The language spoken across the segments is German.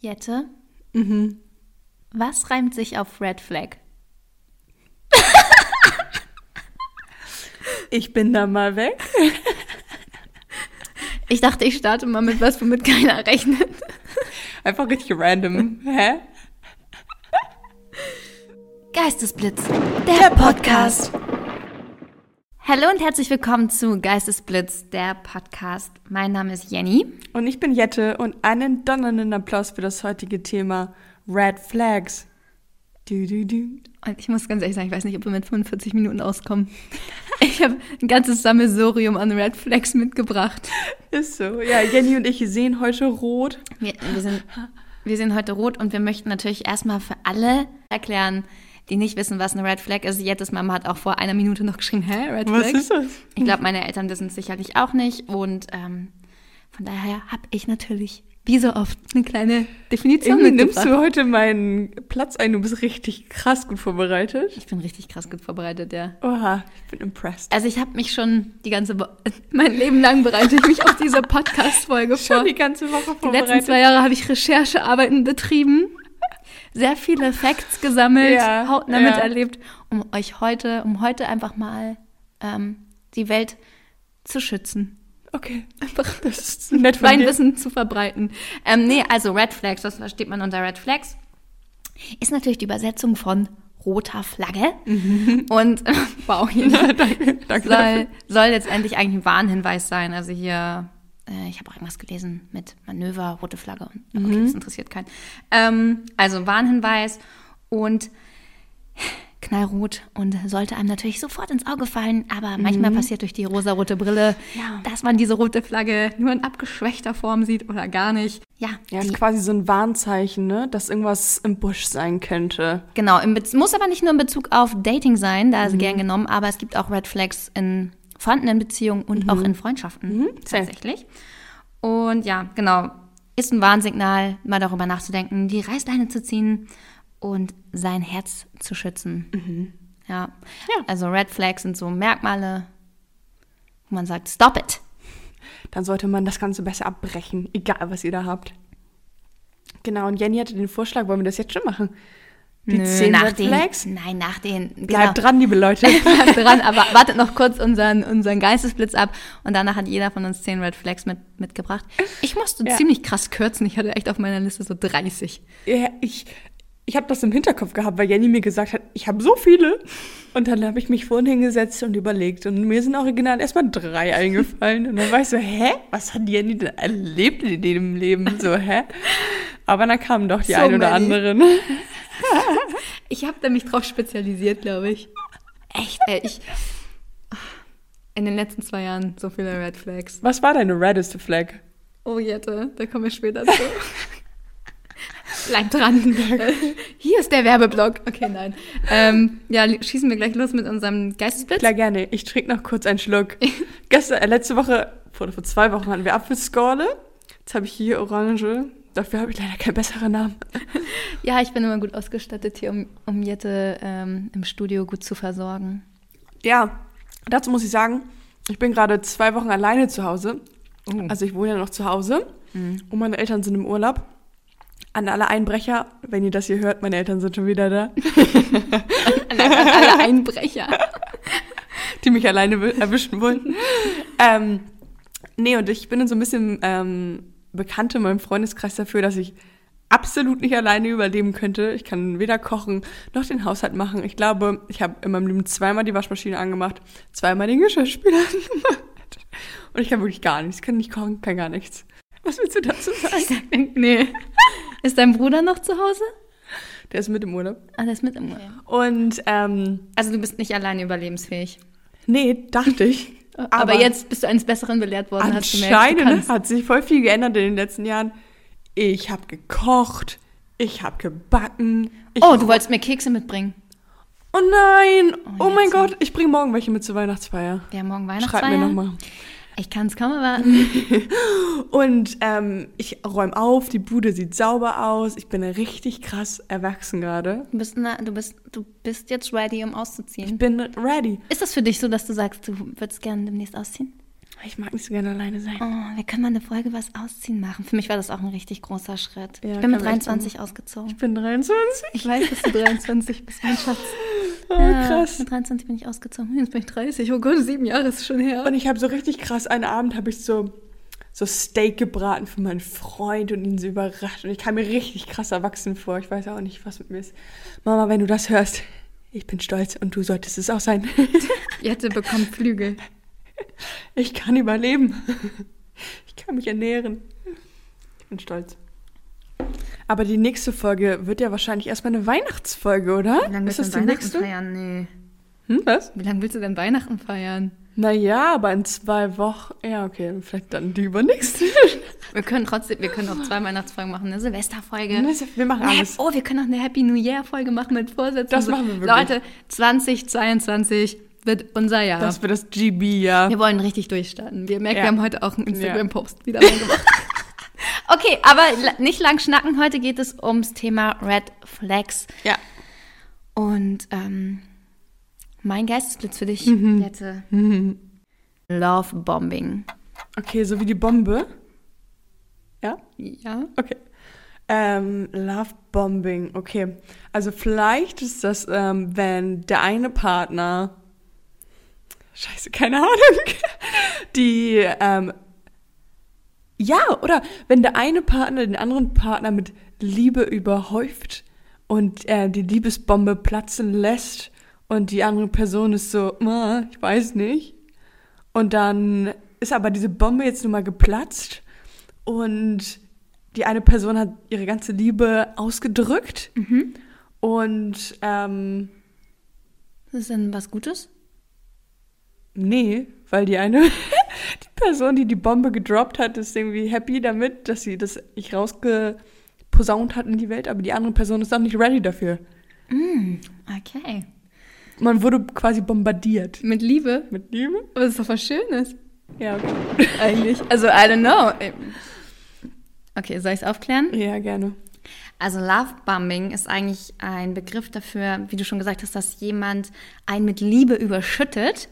Jette, Mhm. was reimt sich auf Red Flag? Ich bin da mal weg. Ich dachte, ich starte mal mit was, womit keiner rechnet. Einfach richtig random. Hä? Geistesblitz, der, Podcast. Hallo und herzlich willkommen zu Geistesblitz, der Podcast. Mein Name ist Jenny. Und ich bin Jette und einen donnernden Applaus für das heutige Thema Red Flags. Du, du, du. Und ich muss ganz ehrlich sagen, ich weiß nicht, ob wir mit 45 Minuten auskommen. Ich habe ein ganzes Sammelsurium an Red Flags mitgebracht. Ist so. Ja, Jenny und ich sehen heute rot. Wir, wir, sind, wir sind heute rot und wir möchten natürlich erstmal für alle erklären, die nicht wissen, was eine Red Flag ist. Jettes Mama hat auch vor einer Minute noch geschrieben, hä, Red Flag? Was ist das? Ich glaube, meine Eltern wissen es sicherlich auch nicht. Und ähm, von daher habe ich natürlich, wie so oft, eine kleine Definition Irgendwie nimmst du heute meinen Platz ein. Du bist richtig krass gut vorbereitet. Ich bin richtig krass gut vorbereitet, ja. Oha, ich bin impressed. Also ich habe mich schon die ganze Wo mein Leben lang bereite ich mich auf diese Podcast-Folge vor. Schon die ganze Woche Die letzten vorbereitet. zwei Jahre habe ich Recherchearbeiten betrieben, sehr viele Facts gesammelt, Ja, hautnah ja. miterlebt, um euch heute, um heute einfach mal ähm, die Welt zu schützen. Okay, Einfach das ist nett von mein dir. Wissen zu verbreiten. Ähm, nee, also Red Flags, was versteht man unter Red Flags? Ist natürlich die Übersetzung von roter Flagge. Und äh, wow, hier danke, danke. soll, soll letztendlich eigentlich ein Warnhinweis sein. Also hier, äh, ich habe auch irgendwas gelesen mit Manöver, rote Flagge. Und, okay, das interessiert keinen. Ähm, also Warnhinweis und knallrot und sollte einem natürlich sofort ins Auge fallen, aber manchmal passiert durch die rosarote Brille, Ja. dass man diese rote Flagge nur in abgeschwächter Form sieht oder gar nicht. Ja, Ja, ist quasi so ein Warnzeichen, ne? Dass irgendwas im Busch sein könnte. genau. Muss aber nicht nur in Bezug auf Dating sein, da ist gern genommen, aber es gibt auch Red Flags in vorhandenen Beziehungen und auch in Freundschaften safe. tatsächlich. Und ja, genau, ist ein Warnsignal, mal darüber nachzudenken, die Reißleine zu ziehen und sein Herz zu schützen. Ja. Ja. also Red Flags sind so Merkmale, wo man sagt, stop it. Dann sollte man das Ganze besser abbrechen, egal was ihr da habt. Genau, und Jenny hatte den Vorschlag, wollen wir das jetzt schon machen? Die Nö, zehn nach Red den, Flags? Nein, nach den. genau. Bleibt dran, liebe Leute. Bleibt dran, aber wartet noch kurz unseren, unseren Geistesblitz ab und danach hat jeder von uns zehn Red Flags mit, mitgebracht. Ich musste Ja. ziemlich krass kürzen. Ich hatte echt auf meiner Liste so 30. ja, ich ich habe das im Hinterkopf gehabt, weil Jenny mir gesagt hat, ich habe so viele. Und dann habe ich mich vorhin hingesetzt und überlegt. Und mir sind original erstmal drei eingefallen. Und dann war ich so, hä? Was hat Jenny denn erlebt in dem Leben? So, hä? Aber dann kamen doch die So ein oder anderen. Ich habe da mich drauf spezialisiert, glaube ich. Echt, ey, ich. In den letzten zwei Jahren so viele Red Flags. Was war deine reddeste Flag? Oh, Jette, da kommen wir später zu. Bleib dran. Hier ist der Werbeblock. Okay, nein. Ähm, ja, schießen wir gleich los mit unserem Geistesblitz. Klar, gerne. Ich trinke noch kurz einen Schluck. Gestern, äh, letzte Woche, vor, vor zwei Wochen hatten wir Apfelskorle. Jetzt habe ich hier Orange. Dafür habe ich leider keinen besseren Namen. Ja, ich bin immer gut ausgestattet hier, um, um Jette ähm, im Studio gut zu versorgen. Ja, dazu muss ich sagen, ich bin gerade zwei Wochen alleine zu Hause. Also ich wohne ja noch zu Hause und meine Eltern sind im Urlaub. An alle Einbrecher, wenn ihr das hier hört, meine Eltern sind schon wieder da, An alle Einbrecher. die mich alleine erwischen wollten. ähm, nee, und ich bin so ein bisschen ähm, bekannt in meinem Freundeskreis dafür, dass ich absolut nicht alleine überleben könnte. Ich kann weder kochen noch den Haushalt machen. Ich glaube, ich habe in meinem Leben zweimal die Waschmaschine angemacht, zweimal den Geschirrspüler angemacht. Und ich kann wirklich gar nichts. Ich kann nicht kochen, kann gar nichts. Was willst du dazu sagen? nee. Ist dein Bruder noch zu Hause? Der ist mit im Urlaub. Ah, der ist mit im Urlaub. Und ähm, Also du bist nicht alleine überlebensfähig. nee, dachte ich. Aber, jetzt bist du eines Besseren belehrt worden, hast gemerkt, du Anscheinend hat sich voll viel geändert in den letzten Jahren. Ich habe gekocht, ich habe gebacken. Ich Oh, du wolltest mir Kekse mitbringen. Oh nein! Oh, Oh, mein. Gott, ich bringe morgen welche mit zur Weihnachtsfeier. Haben morgen Schreib Weihnachtsfeier. mir nochmal. Ich kann es kaum erwarten. Und ähm, ich räume auf, die Bude sieht sauber aus. Ich bin richtig krass erwachsen gerade. Du bist, na, du, bist, du bist jetzt ready, um auszuziehen. Ich bin ready. Ist das für dich so, dass du sagst, du würdest gerne demnächst ausziehen? Ich mag nicht so gerne alleine sein. Oh, wir können mal eine Folge was ausziehen machen. Für mich war das auch ein richtig großer Schritt. Ja, ich bin mit kann ich 23 ausgezogen. Ich bin 23. Ich weiß, dass du 23 bist, mein Schatz. Oh, krass. Mit 23 bin ich ausgezogen. Jetzt bin ich 30. Oh Gott, sieben Jahre ist schon her. Und ich habe so richtig krass, einen Abend habe ich so, so Steak gebraten für meinen Freund und ihn so überrascht. Und ich kam mir richtig krass erwachsen vor. Ich weiß auch nicht, was mit mir ist. Mama, wenn du das hörst, ich bin stolz und du solltest es auch sein. Jette bekommt Flügel. Ich kann überleben. Ich kann mich ernähren. Ich bin stolz. Aber die nächste Folge wird ja wahrscheinlich erstmal eine Weihnachtsfolge, oder? Wie lange willst ist das du denn Weihnachten nächste? feiern? Nee. Hm, was? Wie lange willst du denn Weihnachten feiern? Naja, aber in zwei Wochen. Ja, okay, vielleicht dann die übernächste. Wir können trotzdem, wir können auch zwei Weihnachtsfolgen machen, eine Silvesterfolge. Wir machen alles. Oh, wir können auch eine Happy New Year Folge machen mit Vorsätzen. Das machen wir wirklich. Leute, 2022 wird unser Jahr. Das wird das GB, ja. wir wollen richtig durchstarten. Wir merken, Ja. wir haben heute auch einen Instagram-Post wieder gemacht. okay, aber nicht lang schnacken. Heute geht es ums Thema Red Flags. Ja. Und ähm, mein Geistesblitz für dich, Mhm. Jette. Love Bombing. Okay, so wie die Bombe. Ja? Ja. Okay. Ähm, Love Bombing, okay. Also vielleicht ist das, ähm, wenn der eine Partner, scheiße, keine Ahnung, die, ähm, ja, oder wenn der eine Partner den anderen Partner mit Liebe überhäuft und äh, die Liebesbombe platzen lässt und die andere Person ist so, "Ah, ich weiß nicht. Und dann ist aber diese Bombe jetzt nun mal geplatzt und die eine Person hat ihre ganze Liebe ausgedrückt und ähm, Das ist denn was Gutes? nee, weil die eine die Person, die die Bombe gedroppt hat, ist irgendwie happy damit, dass sie das nicht rausgeposaunt hat in die Welt, aber die andere Person ist auch nicht ready dafür. Okay. Man wurde quasi bombardiert Mit Liebe? mit Liebe. Aber das ist doch was Schönes. Ja, okay. Eigentlich. Also, I don't know. Okay, soll ich es aufklären? Ja, gerne. Also Love Bombing ist eigentlich ein Begriff dafür, wie du schon gesagt hast, dass jemand einen mit Liebe überschüttet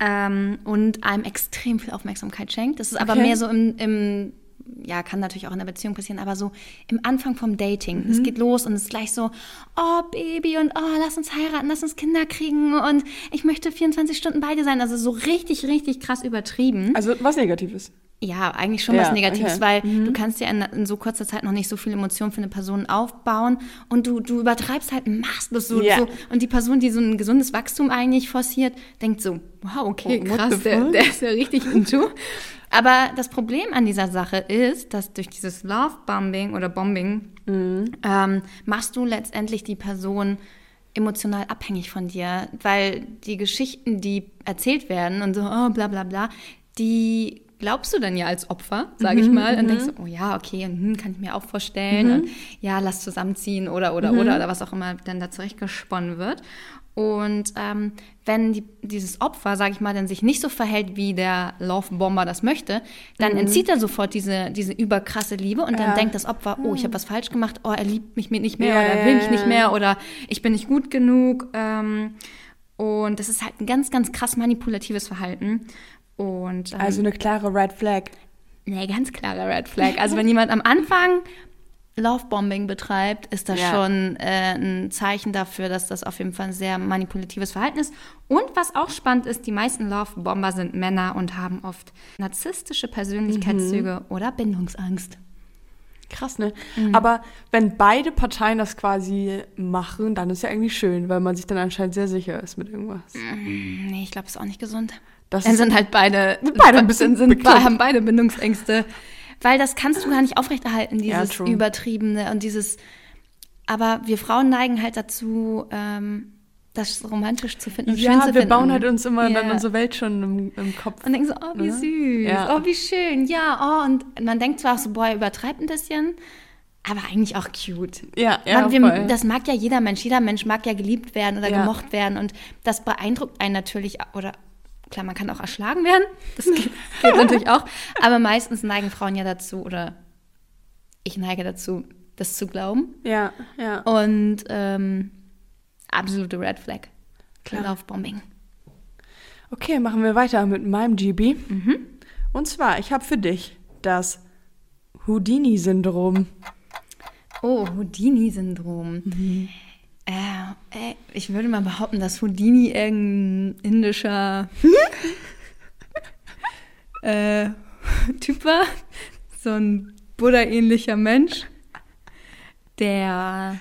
ähm, und einem extrem viel Aufmerksamkeit schenkt. Das ist aber Okay. mehr so im, im, ja, kann natürlich auch in der Beziehung passieren, aber so im Anfang vom Dating. Es geht los und es ist gleich so, oh Baby und oh, lass uns heiraten, lass uns Kinder kriegen und ich möchte 24 Stunden bei dir sein. Also so richtig, richtig krass übertrieben. Also was Negatives. Ja, eigentlich schon Ja, was Negatives, okay. weil du kannst ja in, in so kurzer Zeit noch nicht so viel Emotionen für eine Person aufbauen und du, du übertreibst halt maßlos so, Ja. so. Und die Person, die so ein gesundes Wachstum eigentlich forciert, denkt so, wow, okay, Oh, krass, der, der ist ja richtig into. Aber das Problem an dieser Sache ist, dass durch dieses Love-Bombing oder Bombing Mhm. ähm, machst du letztendlich die Person emotional abhängig von dir, weil die Geschichten, die erzählt werden und so, oh, bla bla bla, die glaubst du dann ja als Opfer, sage ich mal, und denkst so, oh ja, okay, und, hm, kann ich mir auch vorstellen, und ja, lass zusammenziehen oder oder oder oder was auch immer dann da zurechtgesponnen wird. Und ähm, wenn die, dieses Opfer, sage ich mal, dann sich nicht so verhält, wie der Love-Bomber das möchte, dann entzieht er sofort diese, diese überkrasse Liebe und dann Ja. denkt das Opfer, oh, ich habe was falsch gemacht, oh, er liebt mich nicht mehr Ja, oder ja, will mich nicht mehr oder ich bin nicht gut genug. Ähm, und das ist halt ein ganz, ganz krass manipulatives Verhalten. Und ähm, Also eine klare Red Flag. Nee, ganz klarer Red Flag. Also wenn jemand am Anfang Lovebombing betreibt, ist das Ja. schon äh, ein Zeichen dafür, dass das auf jeden Fall ein sehr manipulatives Verhalten ist. Und was auch spannend ist, die meisten Lovebomber sind Männer und haben oft narzisstische Persönlichkeitszüge Mhm. oder Bindungsangst. Krass, ne? Mhm. Aber wenn beide Parteien das quasi machen, dann ist ja irgendwie schön, weil man sich dann anscheinend sehr sicher ist mit irgendwas. Nee, ich glaube, das ist auch nicht gesund. Das Dann sind halt beide, beide ein bisschen sind, bekloppt. haben beide Bindungsängste. Weil das kannst du gar nicht aufrechterhalten, Ja, dieses true. Übertriebene und dieses. Aber wir Frauen neigen halt dazu, ähm, das romantisch zu finden und schön Ja, zu wir finden. bauen halt uns immer Ja. dann unsere Welt schon im, im Kopf. Und denken so, oh, wie Ne? süß, Ja. oh, wie schön, ja, oh. Und man denkt zwar auch so, boah, übertreibt ein bisschen, aber eigentlich auch cute. Ja, ja, Man, wir, voll. das mag ja jeder Mensch. Jeder Mensch mag ja geliebt werden oder Ja. gemocht werden. Und das beeindruckt einen natürlich. Oder klar, man kann auch erschlagen werden. Das geht, geht natürlich auch. Aber meistens neigen Frauen ja dazu, oder ich neige dazu, das zu glauben. ja, ja. Und ähm, absolute Red Flag. Klar. Lovebombing. Okay, machen wir weiter mit meinem GB. Und zwar, ich habe für dich das Houdini-Syndrom. Oh, Houdini-Syndrom. Äh, äh, ich würde mal behaupten, dass Houdini irgendein indischer äh, Typ war. So ein Buddha-ähnlicher Mensch, der.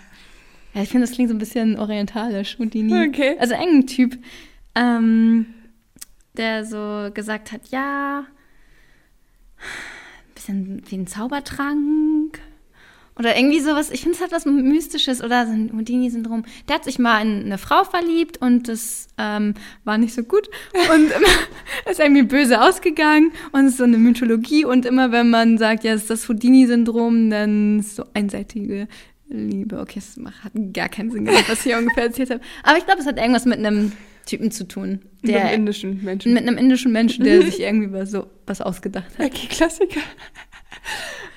Ja, ich finde, das klingt so ein bisschen orientalisch, Houdini. Okay. Also irgendein Typ, ähm, der so gesagt hat, ja, ein bisschen wie ein Zaubertrank. Oder irgendwie sowas, ich finde es hat was Mystisches oder so ein Houdini-Syndrom. Der hat sich mal in eine Frau verliebt und das ähm, war nicht so gut und immer, ist irgendwie böse ausgegangen und es ist so eine Mythologie und immer wenn man sagt, ja, es ist das Houdini-Syndrom, dann ist so einseitige Liebe. Okay, es macht, hat gar keinen Sinn gemacht, was ich hier ungefähr erzählt habe. Aber ich glaube, es hat irgendwas mit einem Typen zu tun. Mit Der, einem indischen Menschen. mit einem indischen Menschen, der sich irgendwie was so was ausgedacht hat. Okay, Klassiker.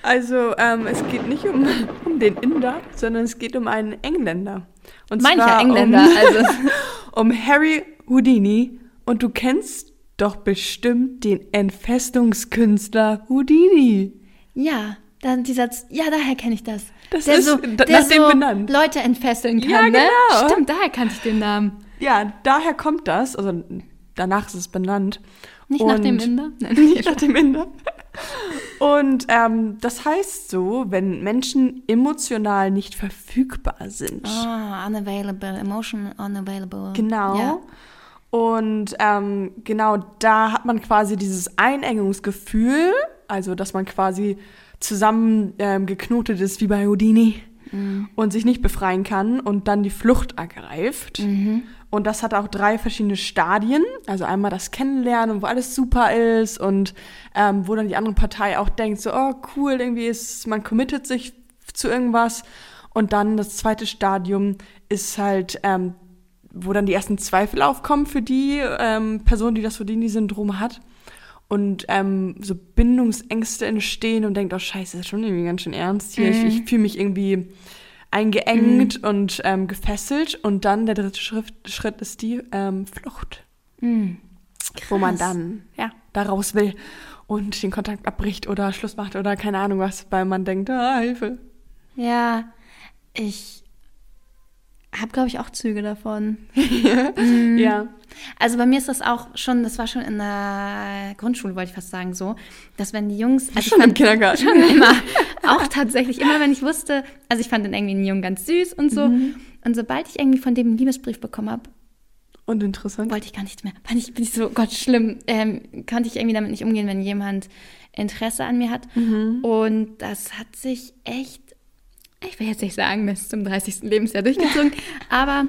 Also, ähm, es geht nicht um, um den Inder, sondern es geht um einen Engländer. Und Mancher zwar Engländer, um, also. um Harry Houdini. Und du kennst doch bestimmt den Entfestungskünstler Houdini. Ja, dann dieser, ja, daher kenne ich das. Das der ist so, der nach dem so benannt. Leute entfesseln kann, Ja, ne? genau. Stimmt, daher kannte ich den Namen. Ja, daher kommt das. Also, danach ist es benannt. Nicht nach dem Und- Inder? Nein, Nicht nach dem Inder. Und ähm, das heißt so, wenn Menschen emotional nicht verfügbar sind. Ah, unavailable, emotion unavailable. Genau. Ja. Und ähm, genau da hat man quasi dieses Einengungsgefühl, also dass man quasi zusammen ähm, geknotet ist wie bei Houdini und sich nicht befreien kann und dann die Flucht ergreift. Und das hat auch drei verschiedene Stadien. Also einmal das Kennenlernen, wo alles super ist und ähm, wo dann die andere Partei auch denkt, so, oh cool, irgendwie ist, man committet sich zu irgendwas. Und dann das zweite Stadium ist halt, ähm, wo dann die ersten Zweifel aufkommen für die ähm, Person, die das Houdini-Syndrom hat. Und ähm, so Bindungsängste entstehen und denkt, oh scheiße, das ist schon irgendwie ganz schön ernst hier. Ich, ich fühle mich irgendwie eingeengt und ähm, gefesselt. Und dann der dritte Schritt, Schritt ist die ähm, Flucht, wo man dann ja da raus will und den Kontakt abbricht oder Schluss macht oder keine Ahnung was, weil man denkt, ah, Hilfe. Ja, ich habe, glaube ich, auch Züge davon. Ja. Also bei mir ist das auch schon, das war schon in der Grundschule, wollte ich fast sagen, so, dass wenn die Jungs, also Schon ich im Kindergarten. schon immer, auch tatsächlich immer, wenn ich wusste, also ich fand den irgendwie einen Jungen ganz süß und so, Mhm. und sobald ich irgendwie von dem einen Liebesbrief bekommen habe, Und interessant. wollte ich gar nichts mehr. Fand ich, bin ich so, Gott, schlimm. Ähm, konnte ich irgendwie damit nicht umgehen, wenn jemand Interesse an mir hat. Mhm. Und das hat sich echt, ich will jetzt nicht sagen, bis zum 30. Lebensjahr durchgezogen, aber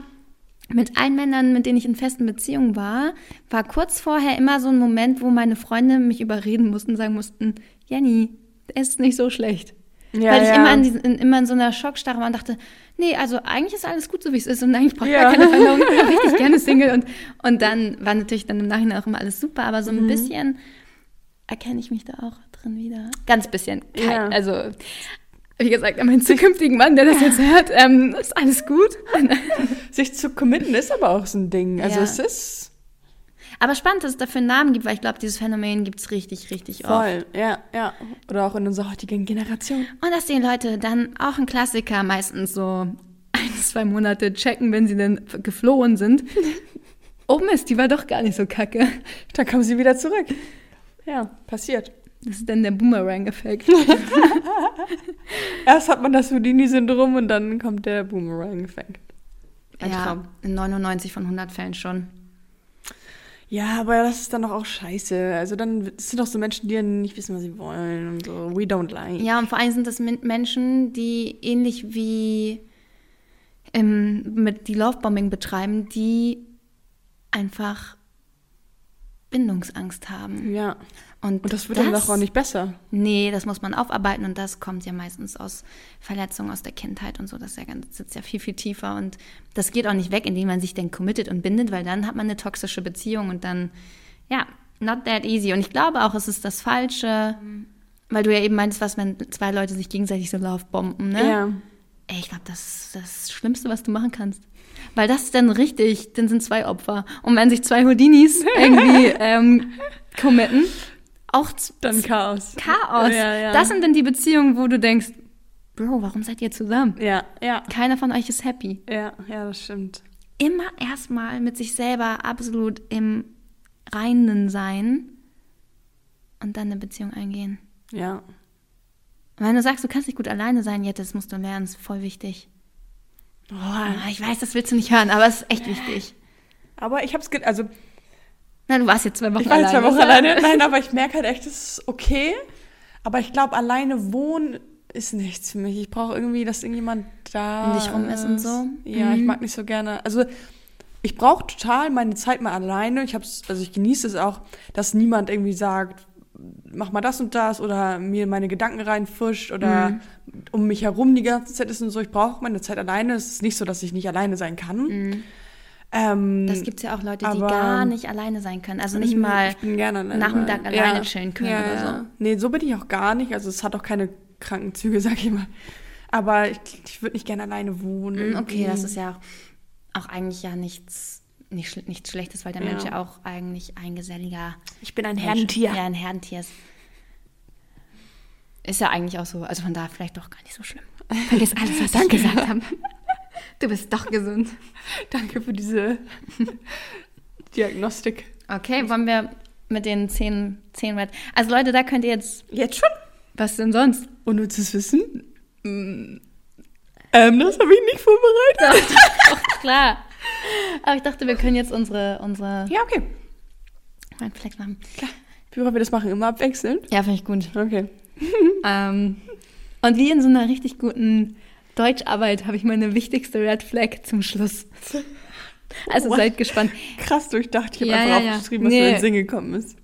mit allen Männern, mit denen ich in festen Beziehungen war, war kurz vorher immer so ein Moment, wo meine Freunde mich überreden mussten, sagen mussten, Jenny, der ist nicht so schlecht. Ja, Weil ich ja. immer in, diesen, in, immer in so einer Schockstarre war und dachte, nee, also eigentlich ist alles gut, so wie es ist und eigentlich brauche ich Ja. gar keine Veränderung, ich bin auch richtig gerne Single und, und dann war natürlich dann im Nachhinein auch immer alles super, aber Mhm. so ein bisschen erkenne ich mich da auch drin wieder. Ganz bisschen. Kein, Ja. Also, wie gesagt, an meinen zukünftigen Mann, der das jetzt hört, ähm, ist alles gut. Sich zu committen ist aber auch so ein Ding. Also Ja. es ist Aber spannend, dass es dafür einen Namen gibt, weil ich glaube, dieses Phänomen gibt es richtig, richtig oft. voll. Ja, ja. Oder auch in unserer heutigen Generation. Und dass die Leute dann auch ein Klassiker meistens so ein, zwei Monate checken, wenn sie dann geflohen sind. Oh Mist, die war doch gar nicht so kacke. Dann kommen sie wieder zurück. Ja, passiert. Das ist dann der Boomerang-Effekt. Erst hat man das Houdini-Syndrom und dann kommt der Boomerang-Effekt. Ein ja, Traum. in 99 von 100 Fällen schon. Ja, aber das ist dann doch auch scheiße. Also dann sind doch so Menschen, die ja nicht wissen, was sie wollen und so. We don't lie. Ja, und vor allem sind das Menschen, die ähnlich wie ähm, mit die Lovebombing betreiben, die einfach Bindungsangst haben. Ja. Und, Und das wird dann doch auch nicht besser. Nee, das muss man aufarbeiten und das kommt ja meistens aus Verletzungen aus der Kindheit und so. Das ist ja ganz, sitzt ja viel, viel tiefer und das geht auch nicht weg, indem man sich dann committet und bindet, weil dann hat man eine toxische Beziehung und dann, ja, not that easy. Und ich glaube auch, es ist das Falsche, weil du ja eben meinst, was, wenn zwei Leute sich gegenseitig so lovebomben, ne? Ja. ey, ich glaube, das ist das Schlimmste, was du machen kannst. Weil das ist dann richtig, dann sind zwei Opfer. Und wenn sich zwei Houdinis irgendwie ähm, committen, auch Dann Chaos. Chaos. Ja, ja. Das sind dann die Beziehungen, wo du denkst, Bro, warum seid ihr zusammen? Ja, ja, Keiner von euch ist happy. ja, ja, das stimmt. Immer erstmal mit sich selber absolut im Reinen sein und dann eine Beziehung eingehen. Ja. Wenn du sagst, du kannst nicht gut alleine sein, jetzt, das musst du lernen, ist voll wichtig. Ah, ich weiß, das willst du nicht hören, aber es ist echt wichtig. Aber ich hab's, ge also Na, du warst jetzt zwei Wochen ich war jetzt zwei alleine. Wochen alleine. Nein, aber ich merke halt echt, es ist okay. Aber ich glaube, alleine wohnen ist nichts für mich. Ich brauche irgendwie, dass irgendjemand da Um dich rum ist und so? Ja, ich Mhm. mag nicht so gerne. Also ich brauche total meine Zeit mal alleine. Ich hab's, also ich genieße es auch, dass niemand irgendwie sagt, mach mal das und das oder mir meine Gedanken reinfuscht oder Mhm. um mich herum die ganze Zeit ist und so. Ich brauche meine Zeit alleine. Es ist nicht so, dass ich nicht alleine sein kann. Ähm, Mhm. Das gibt es ja auch Leute, die gar nicht alleine sein können. Also nicht Nee, mal alleine. Nachmittag alleine chillen können ja, oder ja. so. Nee, so bin ich auch gar nicht. Also es hat auch keine kranken Züge, sag ich mal. Aber ich, ich würde nicht gerne alleine wohnen. Mm, Okay, das ist ja auch, auch eigentlich ja nichts, nicht, nichts Schlechtes, weil der Ja. Mensch ja auch eigentlich ein geselliger Ich bin ein Mensch- Herdentier. Ja, ein Herdentier ist. Ist ja eigentlich auch so. Also von daher vielleicht doch gar nicht so schlimm. Vergiss alles, was ich gesagt habe. Du bist doch gesund. Danke für diese Diagnostik. Okay, wollen wir mit den zehn, zehn Red. Also Leute, da könnt ihr jetzt. Jetzt schon? Was denn sonst? Unnützes Wissen? Mm. Ähm, das habe ich nicht vorbereitet. Doch, klar. Aber ich dachte, wir können jetzt unsere, unsere Ja, okay. Red Flags machen. Wie wollen wir das machen? Immer abwechselnd? Ja, finde ich gut. Okay. Ähm, und wie in so einer richtig guten Deutscharbeit habe ich meine wichtigste Red Flag zum Schluss. Also What? seid gespannt. Krass durchdacht. Ich habe Ja, einfach ja, ja. aufgeschrieben, was Nee. mir in den Sinn gekommen ist.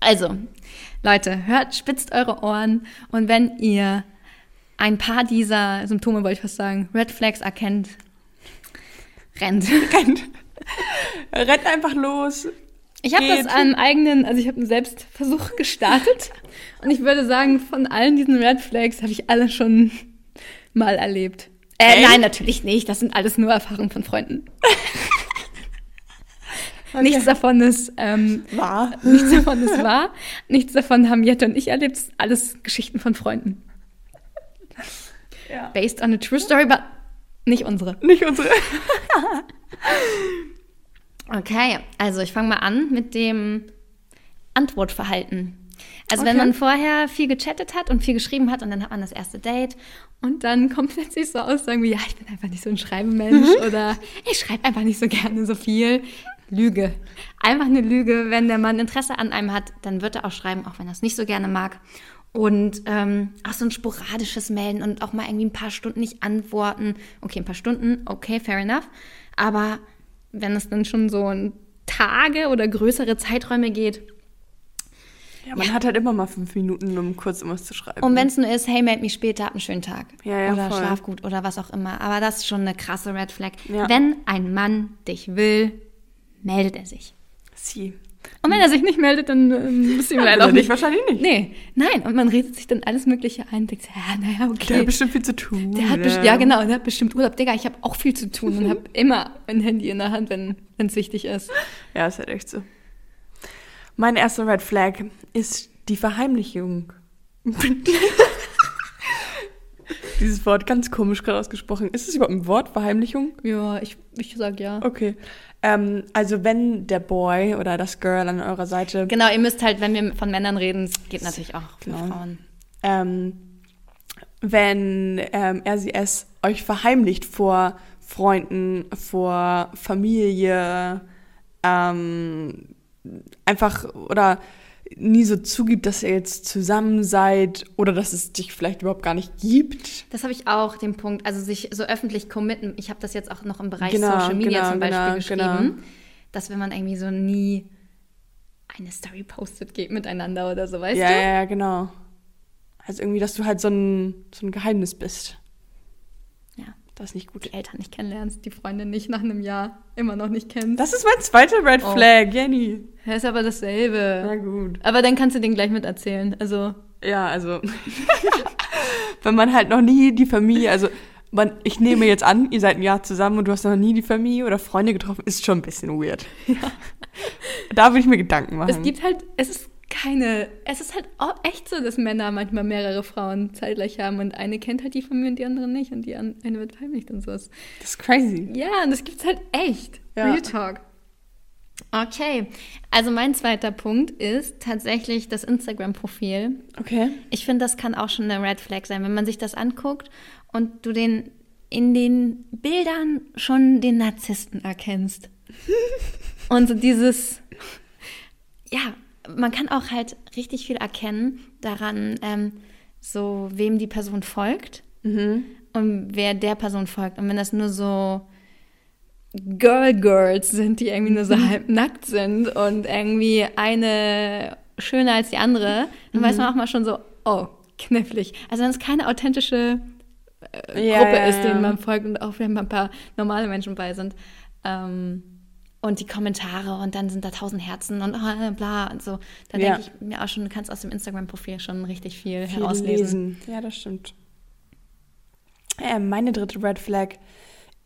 Also, Leute, hört, spitzt eure Ohren und wenn ihr ein paar dieser Symptome, wollte ich fast sagen, Red Flags erkennt, rennt. Rennt. Rennt einfach los. Ich habe das an eigenen, also ich habe einen Selbstversuch gestartet und ich würde sagen, von allen diesen Red Flags habe ich alle schon mal erlebt. Äh, nein, natürlich nicht. Das sind alles nur Erfahrungen von Freunden. Nichts davon ist, ähm, War. nichts davon ist wahr. Nichts davon haben Jette und ich erlebt. Alles Geschichten von Freunden. Ja. Based on a true story, but nicht unsere. Nicht unsere. Okay, also ich fange mal an mit dem Antwortverhalten. Also wenn Okay. man vorher viel gechattet hat und viel geschrieben hat und dann hat man das erste Date und dann kommt plötzlich so Aussagen wie, ja, ich bin einfach nicht so ein Schreibemensch oder ich schreibe einfach nicht so gerne so viel. Lüge. Einfach eine Lüge. Wenn der Mann Interesse an einem hat, dann wird er auch schreiben, auch wenn er es nicht so gerne mag. Und ähm, auch so ein sporadisches Melden und auch mal irgendwie ein paar Stunden nicht antworten. Okay, ein paar Stunden, okay, fair enough. Aber wenn es dann schon so in Tage oder größere Zeiträume geht, Ja, man hat halt immer mal fünf Minuten, um kurz irgendwas zu schreiben. Und wenn es nur ist, hey, meld mich später, hab einen schönen Tag. Ja, ja, oder voll. schlaf gut oder was auch immer. Aber das ist schon eine krasse Red Flag. Ja. Wenn ein Mann dich will, meldet er sich. Sie. Und wenn er sich nicht meldet, dann ähm, bist du ihm leider Also auch nicht. wahrscheinlich nicht. Nee, nein. Und man redet sich dann alles Mögliche ein. Denkt, ja, naja, Der okay. hat bestimmt viel zu tun. Der hat best- ja, genau, der hat bestimmt Urlaub. Digga, ich habe auch viel zu tun und habe immer ein Handy in der Hand, wenn es wichtig ist. Ja, ist halt echt so. Mein erster Red Flag ist die Verheimlichung. Dieses Wort ganz komisch gerade ausgesprochen. Ist es überhaupt ein Wort, Verheimlichung? Ja, ich, ich sag ja. Okay. Ähm, also wenn der Boy oder das Girl an eurer Seite Genau, ihr müsst halt, wenn wir von Männern reden, es geht natürlich auch für Genau. Frauen. ähm, wenn ähm, er sie es euch verheimlicht vor Freunden, vor Familie, ähm, einfach oder nie so zugibt, dass ihr jetzt zusammen seid oder dass es dich vielleicht überhaupt gar nicht gibt. Das habe ich auch, den Punkt. Also sich so öffentlich committen. Ich habe das jetzt auch noch im Bereich Genau, Social Media genau, zum Beispiel genau, geschrieben. genau. Dass wenn man irgendwie so nie eine Story postet, geht miteinander oder so, weißt ja, du? ja, ja, genau. Also irgendwie, dass du halt so ein, so ein Geheimnis bist. Das ist nicht gut. Die Eltern nicht kennenlernst, die Freundin nicht nach einem Jahr immer noch nicht kennst. Das ist mein zweiter Red Oh. Flag, Jenny. Das ist aber dasselbe. Na gut. Aber dann kannst du den gleich mit erzählen. Also, Ja, also wenn man halt noch nie die Familie, also man, ich nehme jetzt an, ihr seid ein Jahr zusammen und du hast noch nie die Familie oder Freunde getroffen, ist schon ein bisschen weird. Ja. Da würde ich mir Gedanken machen. Es gibt halt, es ist keine, es ist halt auch echt so, dass Männer manchmal mehrere Frauen zeitgleich haben und eine kennt halt die Familie und die andere nicht und die eine wird verheimlicht und sowas. Das ist crazy. Ja, und das gibt's halt echt. Ja. Real Talk. Okay, also mein zweiter Punkt ist tatsächlich das Instagram-Profil. Okay. Ich finde, das kann auch schon eine Red Flag sein, wenn man sich das anguckt und du den in den Bildern schon den Narzissten erkennst. und so dieses, ja, man kann auch halt richtig viel erkennen daran, ähm, so wem die Person folgt mhm. und wer der Person folgt. Und wenn das nur so Girl Girls sind, die irgendwie nur so mhm. halb nackt sind und irgendwie eine schöner als die andere, dann mhm. weiß man auch mal schon so, oh, knifflig. Also wenn es keine authentische äh, ja, Gruppe ja, ist, denen man folgt und auch wenn mal ein paar normale Menschen bei sind. Ähm, und die Kommentare und dann sind da tausend Herzen und oh, bla und so. Da denke ich mir auch schon, du kannst aus dem Instagram-Profil schon richtig viel, viel herauslesen. Lesen. Ja, das stimmt. Äh, meine dritte Red Flag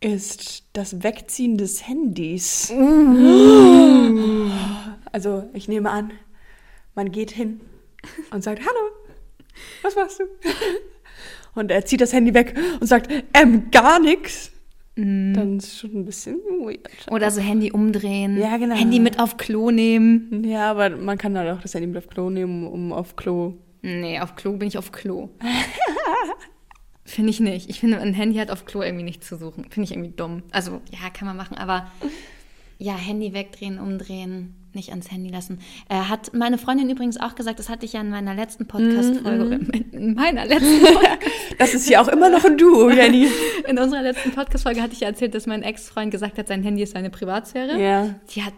ist das Wegziehen des Handys. Uh. Also, ich nehme an, man geht hin und sagt, hallo, was machst du? Und er zieht das Handy weg und sagt, ähm, gar nichts. Mm. Dann ist es schon ein bisschen weird. Oder so Handy umdrehen. Ja, genau. Handy mit auf Klo nehmen. Ja, aber man kann halt auch das Handy mit auf Klo nehmen, um auf Klo. Nee, auf Klo bin ich auf Klo. Finde ich nicht. Ich finde, ein Handy hat auf Klo irgendwie nichts zu suchen. Finde ich irgendwie dumm. Also, ja, kann man machen, aber ja, Handy wegdrehen, umdrehen, nicht ans Handy lassen. Äh, hat meine Freundin übrigens auch gesagt, das hatte ich ja in meiner letzten Podcast-Folge. Mm -hmm. In meiner letzten Podcast. das ist ja auch immer noch ein Duo, Jenny. in unserer letzten Podcast-Folge hatte ich ja erzählt, dass mein Ex-Freund gesagt hat, sein Handy ist seine Privatsphäre. Ja. Die hat,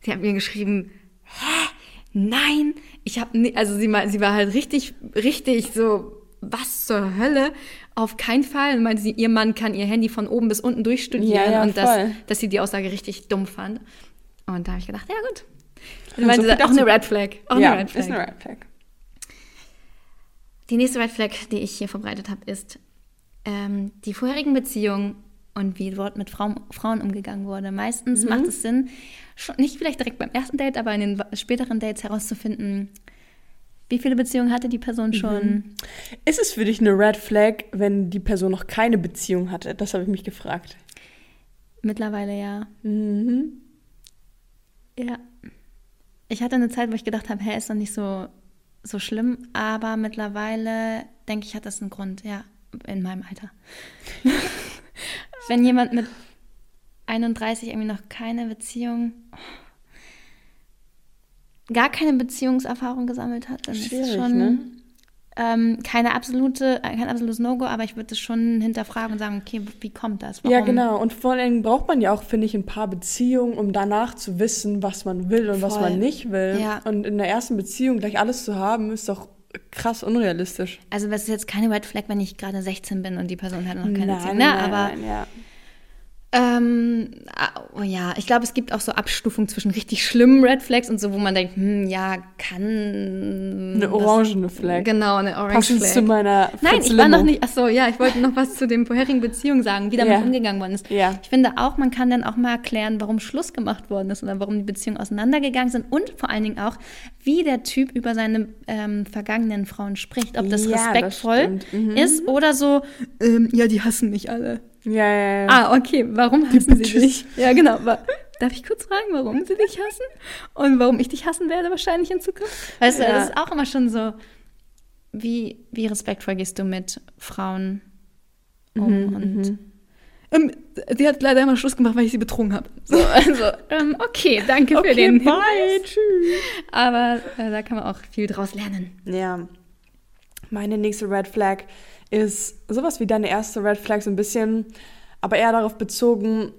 sie hat mir geschrieben, hä? Nein, ich habe, also sie, sie war halt richtig, richtig so was zur Hölle? Auf keinen Fall. Und meinte sie, ihr Mann kann ihr Handy von oben bis unten durchstudieren ja, ja, und dass, dass sie die Aussage richtig dumm fand. Und da habe ich gedacht, ja gut. Und meinte, so auch eine Red Flag. Auch ja, eine Red Flag. ist eine Red Flag. Die nächste Red Flag, die ich hier verbreitet habe, ist ähm, die vorherigen Beziehungen und wie dort mit Frauen, Frauen umgegangen wurde. Meistens mhm. macht es Sinn, schon, nicht vielleicht direkt beim ersten Date, aber in den späteren Dates herauszufinden, wie viele Beziehungen hatte die Person mhm. schon? Mhm. Ist es für dich eine Red Flag, wenn die Person noch keine Beziehung hatte? Das habe ich mich gefragt. Mittlerweile ja. Mhm. Ja. Ich hatte eine Zeit, wo ich gedacht habe, hä, ist doch nicht so, so schlimm, aber mittlerweile denke ich, hat das einen Grund, ja, in meinem Alter. wenn jemand mit 31 irgendwie noch keine Beziehung. Oh gar keine Beziehungserfahrung gesammelt hat, dann Schwierig, ist es schon ne? ähm, keine absolute, kein absolutes No-Go, aber ich würde es schon hinterfragen und sagen, okay, wie kommt das? Warum? Ja, genau. Und vor allem braucht man ja auch, finde ich, ein paar Beziehungen, um danach zu wissen, was man will und Voll. was man nicht will. Ja. Und in der ersten Beziehung gleich alles zu haben, ist doch krass unrealistisch. Also es ist jetzt keine Red Flag, wenn ich gerade 16 bin und die Person hat noch keine nein, Beziehung. Ne? Nein, aber nein, ja. Ähm, oh ja, ich glaube, es gibt auch so Abstufungen zwischen richtig schlimmen Red Flags und so, wo man denkt, hm, ja, kann. Eine orangene Flag. Genau, eine orange Passend Flag. zu meiner Nein, ich war noch nicht. Achso, ja, ich wollte noch was zu den vorherigen Beziehungen sagen, wie damit yeah. umgegangen worden ist. Yeah. Ich finde auch, man kann dann auch mal erklären, warum Schluss gemacht worden ist oder warum die Beziehungen auseinandergegangen sind und vor allen Dingen auch, wie der Typ über seine ähm, vergangenen Frauen spricht. Ob das ja, respektvoll das mhm. ist oder so, ähm, ja, die hassen mich alle. Ja, ja, ja. Ah, okay. Warum hassen sie dich? Ja, genau. Darf ich kurz fragen, warum sie dich hassen? Und warum ich dich hassen werde wahrscheinlich in Zukunft? Weißt ja. du, das ist auch immer schon so, wie, wie respektvoll gehst du mit Frauen um? Mhm, und mhm. ähm, sie hat leider immer Schluss gemacht, weil ich sie betrogen habe. So, also, ähm, okay, danke okay, für den bye, Hinweis. Tschüss. Aber äh, da kann man auch viel draus lernen. Ja. Meine nächste Red Flag ist sowas wie deine erste Red Flag so ein bisschen, aber eher darauf bezogen,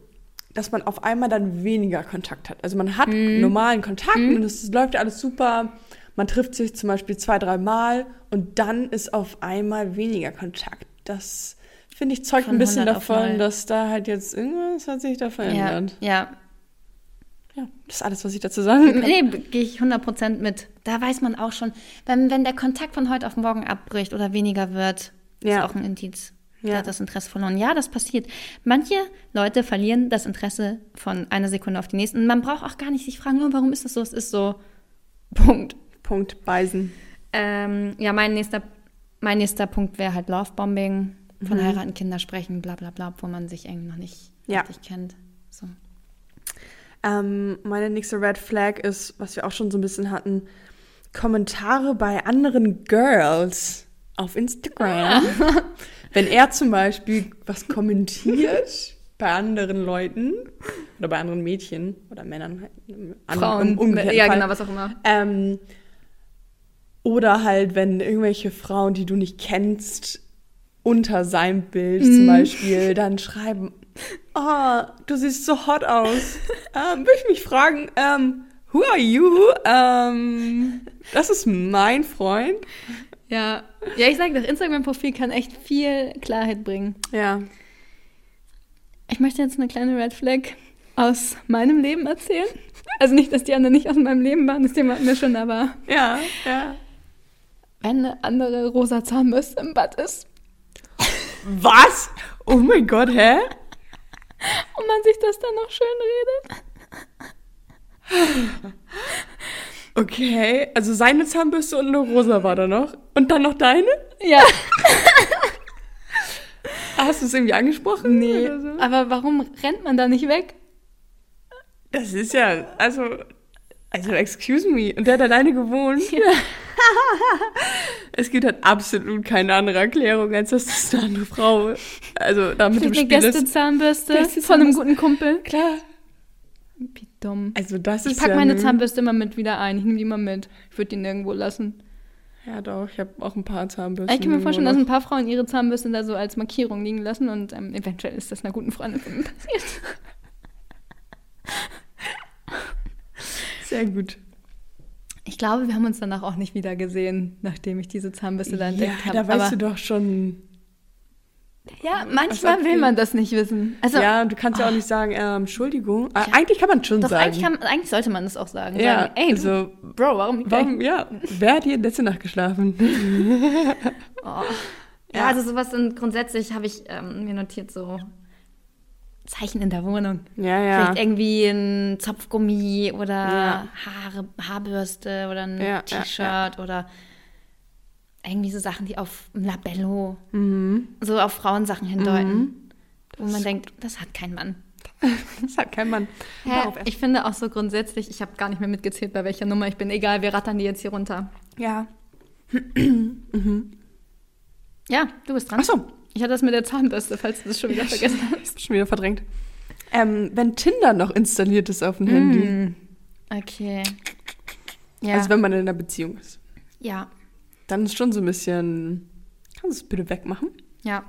dass man auf einmal dann weniger Kontakt hat. Also man hat mm. normalen Kontakt mm. und es läuft ja alles super. Man trifft sich zum Beispiel zwei, drei Mal und dann ist auf einmal weniger Kontakt. Das finde ich zeugt Von ein bisschen davon, dass da halt jetzt irgendwas hat sich da verändert. Ja, ja. Ja, das ist alles, was ich dazu sagen kann. Nee, gehe ich 100% mit. Da weiß man auch schon, wenn, wenn der Kontakt von heute auf morgen abbricht oder weniger wird, ja. Ist auch ein Indiz. Der Ja. hat das Interesse verloren. Ja, das passiert. Manche Leute verlieren das Interesse von einer Sekunde auf die nächste. Und man braucht auch gar nicht sich fragen, oh, warum ist das so? Es ist so. Punkt. Punkt Beisen. Ähm, ja, mein nächster, mein nächster Punkt wäre halt Lovebombing. Von Mhm. heiraten, Kinder sprechen, bla bla bla, wo man sich irgendwie noch nicht Ja. richtig kennt. So. Ähm, meine nächste Red Flag ist, was wir auch schon so ein bisschen hatten, Kommentare bei anderen Girls auf Instagram. Wenn er zum Beispiel was kommentiert bei anderen Leuten oder bei anderen Mädchen oder Männern, halt, im anderen- im ja, Fall. genau, was auch immer. Ähm, oder halt, wenn irgendwelche Frauen, die du nicht kennst, unter seinem Bild Mhm. zum Beispiel dann schreiben, oh, du siehst so hot aus. ähm, Würde ich mich fragen, ähm, who are you? Ähm, das ist mein Freund. Ja, ja ich sage, das Instagram-Profil kann echt viel Klarheit bringen. Ja. Ich möchte jetzt eine kleine Red Flag aus meinem Leben erzählen. Also nicht, dass die anderen nicht aus meinem Leben waren, das Thema hatten wir schon, aber Ja, ja. wenn eine andere rosa Zahnbürste im Bad ist Was? Oh mein Gott, hä? und man sich das dann noch schön redet. Okay, also seine Zahnbürste und eine rosa war da noch. Und dann noch deine? Ja, Hast du es irgendwie angesprochen? nee. So? Aber warum rennt man da nicht weg? Das ist ja, also, also excuse me. Und der hat alleine gewohnt. es gibt halt absolut keine andere Erklärung, als dass das eine andere Frau, also da mit dem Vielleicht eine Spiel ist. Gästezahnbürste Gästezahnbürste. von einem guten Kumpel. Klar. Wie dumm. Also das Ich ist pack ja meine Zahnbürste immer mit wieder ein. Ich nehme die immer mit. Ich würde die nirgendwo lassen. Ja doch, ich habe auch ein paar Zahnbürsten. Ich kann mir vorstellen, dass ein paar Frauen ihre Zahnbürste da so als Markierung liegen lassen und ähm, eventuell ist das einer guten Freundin passiert. Sehr gut. Ich glaube, wir haben uns danach auch nicht wieder gesehen, nachdem ich diese Zahnbürste da Ja, entdeckt habe. da weißt du doch schon. Ja, manchmal will man das nicht wissen. Also, ja, und du kannst ja auch nicht sagen, ähm, Entschuldigung. Äh, Eigentlich kann man schon doch, sagen. eigentlich, kann, eigentlich sollte man das auch sagen. ja, sagen, ey, du, also, Bro, warum? warum, ja, wer hat hier letzte Nacht geschlafen? Oh. Ja, also sowas sind grundsätzlich habe ich ähm, mir notiert so Zeichen in der Wohnung. Ja, ja. Vielleicht irgendwie ein Zopfgummi oder Ja. Haare, Haarbürste oder ein Ja, ja, T-Shirt oder irgendwie so Sachen, die auf ein Labello, Mhm. so auf Frauensachen hindeuten. Wo man denkt, das hat kein Mann. Das hat kein Mann. Erst- Ich finde auch so grundsätzlich, ich habe gar nicht mehr mitgezählt, bei welcher Nummer ich bin. Egal, wir rattern die jetzt hier runter. Ja. Ja, du bist dran. Ach so. Ich hatte das mit der Zahnbürste, falls du das schon wieder vergessen hast. Schon wieder verdrängt. Ähm, wenn Tinder noch installiert ist auf dem Handy. Mm. Okay. Ja. Also wenn man in einer Beziehung ist. ja. Dann ist schon so ein bisschen. Kannst du es bitte wegmachen? Ja.